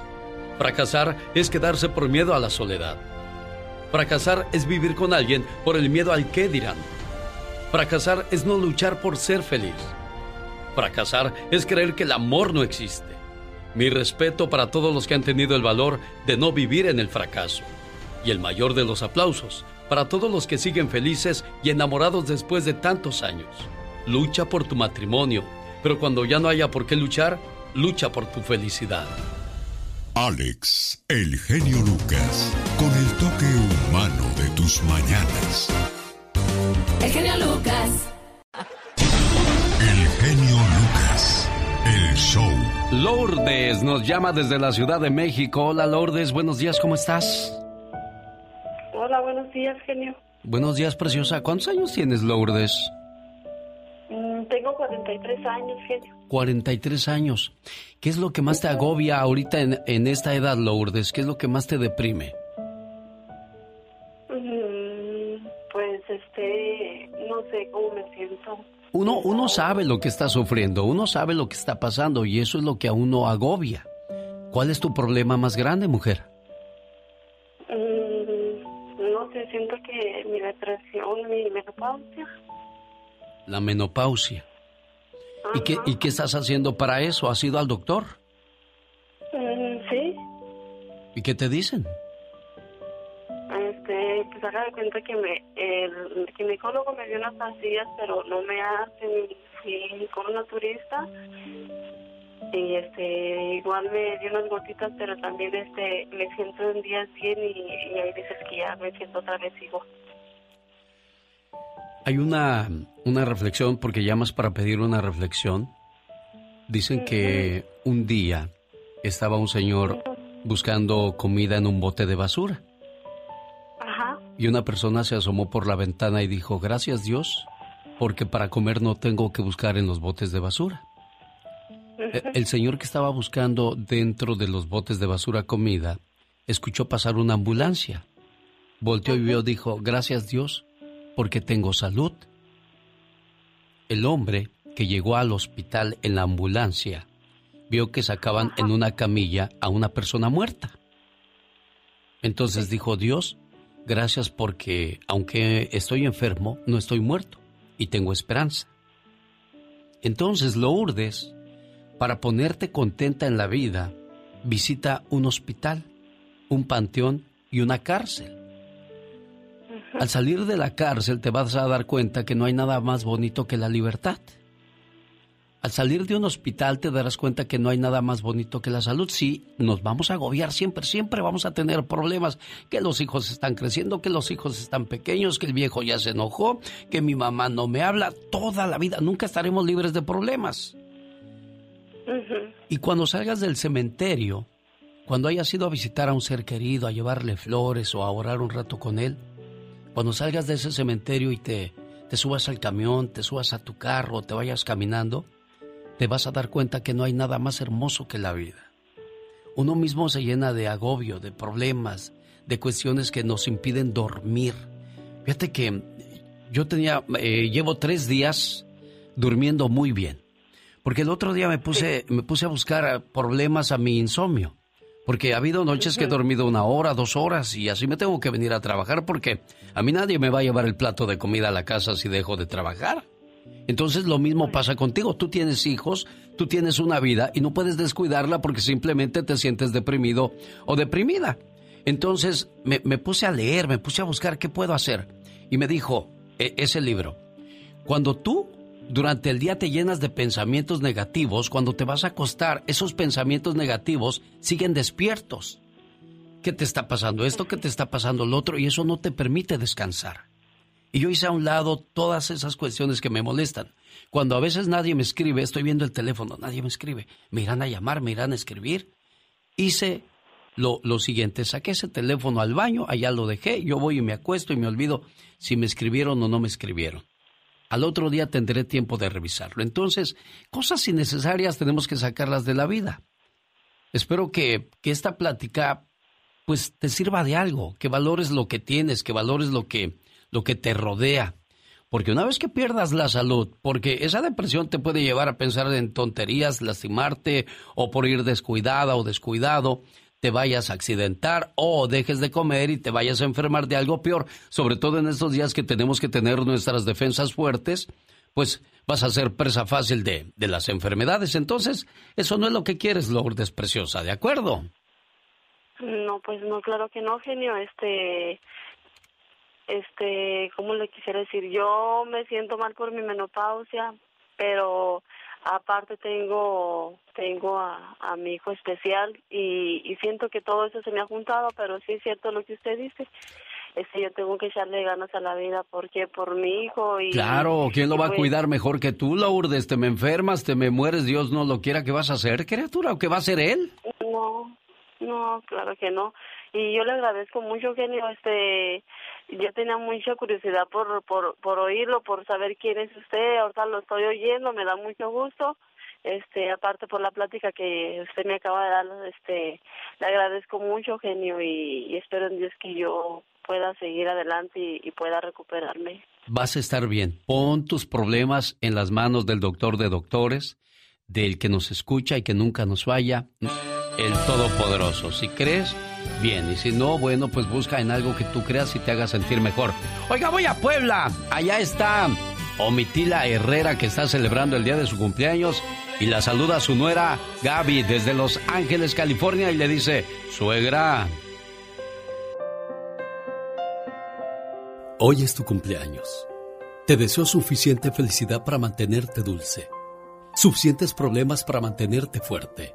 Fracasar es quedarse por miedo a la soledad. Fracasar es vivir con alguien por el miedo al qué dirán. Fracasar es no luchar por ser feliz. Fracasar es creer que el amor no existe. Mi respeto para todos los que han tenido el valor de no vivir en el fracaso. Y el mayor de los aplausos para todos los que siguen felices y enamorados después de tantos años. Lucha por tu matrimonio, pero cuando ya no haya por qué luchar, lucha por tu felicidad. Alex, el genio Lucas, con el toque humano de tus mañanas. El genio Lucas. El genio Lucas, el show. Lourdes nos llama desde la Ciudad de México. Hola Lourdes, buenos días, ¿cómo estás? Hola, buenos días, genio. Buenos días, preciosa. ¿Cuántos años tienes, Lourdes? Mm, tengo 43 años, genio. 43 años. ¿Qué es lo que más te agobia ahorita en, en esta edad, Lourdes? ¿Qué es lo que más te deprime? Mm, pues, este, no sé cómo me siento. Uno, uno sabe lo que está sufriendo, uno sabe lo que está pasando y eso es lo que a uno agobia. ¿Cuál es tu problema más grande, mujer? Siento que mi depresión, mi menopausia. La menopausia. ¿Y qué, ¿Y qué estás haciendo para eso? ¿Has ido al doctor? Mm, sí, ¿Y qué te dicen? este, pues haga de cuenta que me, el ginecólogo me dio unas pastillas, pero no me hacen, fui con una turista y este, igual me dio unas gotitas, pero también este, me siento en días bien y, y hay veces que ya me siento otra vez igual. Hay una, una reflexión, porque llamas para pedir una reflexión. Dicen que un día estaba un señor buscando comida en un bote de basura. Ajá. Y una persona se asomó por la ventana y dijo, gracias Dios, porque para comer no tengo que buscar en los botes de basura. E- El señor que estaba buscando dentro de los botes de basura comida, escuchó pasar una ambulancia. Volteó y vio, dijo, gracias Dios, porque tengo salud. El hombre que llegó al hospital en la ambulancia vio que sacaban en una camilla a una persona muerta. Entonces dijo, Dios, gracias porque aunque estoy enfermo, no estoy muerto y tengo esperanza. Entonces, Lourdes, para ponerte contenta en la vida, visita un hospital, un panteón y una cárcel. Al salir de la cárcel te vas a dar cuenta que no hay nada más bonito que la libertad. Al salir de un hospital te darás cuenta que no hay nada más bonito que la salud. Sí, nos vamos a agobiar siempre, siempre vamos a tener problemas. Que los hijos están creciendo, que los hijos están pequeños, que el viejo ya se enojó, que mi mamá no me habla. Toda la vida nunca estaremos libres de problemas. Y cuando salgas del cementerio, cuando hayas ido a visitar a un ser querido, a llevarle flores o a orar un rato con él, cuando salgas de ese cementerio y te, te subas al camión, te subas a tu carro, te vayas caminando, te vas a dar cuenta que no hay nada más hermoso que la vida. Uno mismo se llena de agobio, de problemas, de cuestiones que nos impiden dormir. Fíjate que yo tenía, eh, llevo tres días durmiendo muy bien. Porque el otro día me puse, me puse a buscar problemas a mi insomnio. Porque ha habido noches que he dormido una hora, dos horas y así me tengo que venir a trabajar porque a mí nadie me va a llevar el plato de comida a la casa si dejo de trabajar. Entonces lo mismo pasa contigo. Tú tienes hijos, tú tienes una vida y no puedes descuidarla porque simplemente te sientes deprimido o deprimida. Entonces me, puse a leer, me puse a buscar qué puedo hacer. Y me dijo, e, ese libro, cuando tú durante el día te llenas de pensamientos negativos, cuando te vas a acostar, esos pensamientos negativos siguen despiertos. ¿Qué te está pasando esto? ¿Qué te está pasando lo otro? Y eso no te permite descansar. Y yo hice a un lado todas esas cuestiones que me molestan. Cuando a veces nadie me escribe, estoy viendo el teléfono, nadie me escribe, me irán a llamar, me irán a escribir. Hice lo, lo siguiente, saqué ese teléfono al baño, allá lo dejé, yo voy y me acuesto y me olvido si me escribieron o no me escribieron. Al otro día tendré tiempo de revisarlo. Entonces, cosas innecesarias tenemos que sacarlas de la vida. Espero que, que esta plática pues te sirva de algo, que valores lo que tienes, que valores lo que lo que te rodea. Porque una vez que pierdas la salud, porque esa depresión te puede llevar a pensar en tonterías, lastimarte, o por ir descuidada o descuidado, te vayas a accidentar o dejes de comer y te vayas a enfermar de algo peor, sobre todo en estos días que tenemos que tener nuestras defensas fuertes, pues vas a ser presa fácil de, de las enfermedades. Entonces, eso no es lo que quieres, Lourdes Preciosa, ¿de acuerdo? No, pues no, claro que no, genio. Este, este, ¿cómo le quisiera decir? Yo me siento mal por mi menopausia, pero aparte tengo tengo a, a mi hijo especial y, y siento que todo eso se me ha juntado, pero sí es cierto lo que usted dice. Este, yo tengo que echarle ganas a la vida porque por mi hijo y claro quién lo va a pues cuidar mejor que tú Lourdes te me enfermas te me mueres Dios no lo quiera qué vas a hacer criatura o qué va a hacer él no no claro que no y yo le agradezco mucho genio este yo tenía mucha curiosidad por, por, por oírlo, por saber quién es usted, ahorita lo estoy oyendo, me da mucho gusto, este, aparte por la plática que usted me acaba de dar, este, le agradezco mucho, genio, y, espero en Dios que yo pueda seguir adelante y, y, pueda recuperarme. Vas a estar bien. Pon tus problemas en las manos del doctor de doctores, del que nos escucha y que nunca nos falla, el Todopoderoso. Si crees, bien. Y si no, bueno, pues busca en algo que tú creas y te haga sentir mejor. Oiga, voy a Puebla. Allá está Omitila Herrera que está celebrando el día de su cumpleaños y la saluda a su nuera Gaby desde Los Ángeles, California y le dice, suegra. Hoy es tu cumpleaños. Te deseo suficiente felicidad para mantenerte dulce, suficientes problemas para mantenerte fuerte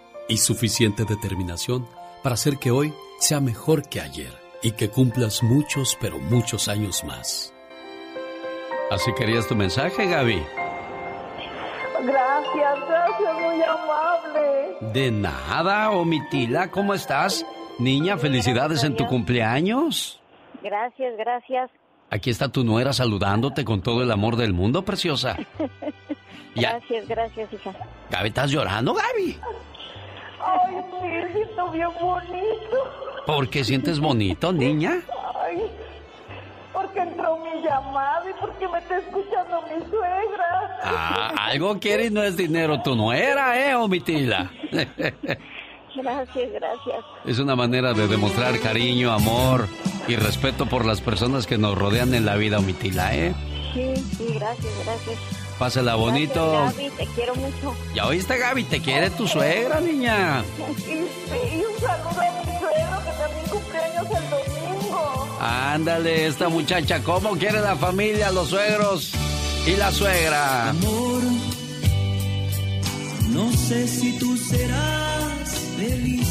y suficiente determinación para hacer que hoy sea mejor que ayer y que cumplas muchos, pero muchos años más. ¿Así querías tu mensaje, Gaby? Gracias, gracias, muy amable. De nada, Omitila, ¿cómo estás? Niña, felicidades en tu cumpleaños. Gracias, gracias. Aquí está tu nuera saludándote con todo el amor del mundo, preciosa. gracias, gracias, hija. Gaby, ¿estás llorando, Gaby? Ay, siento bien bonito. ¿Por qué sientes bonito, niña? Ay, porque entró mi llamada y porque me está escuchando mi suegra. Ah, algo quiere y no es dinero tu nuera, ¿eh, Omitila? Gracias, gracias. Es una manera de demostrar cariño, amor y respeto por las personas que nos rodean en la vida, Omitila, ¿eh? Sí, sí, gracias, gracias. Pásela bonito. Gracias, Gaby, te quiero mucho. Ya oíste, Gaby, te quiere tu suegra, niña. Sí, sí, un saludo a mi suegro que también cumpleaños el domingo. Ándale, esta muchacha, ¿cómo quiere la familia, los suegros y la suegra? Amor, no sé si tú serás feliz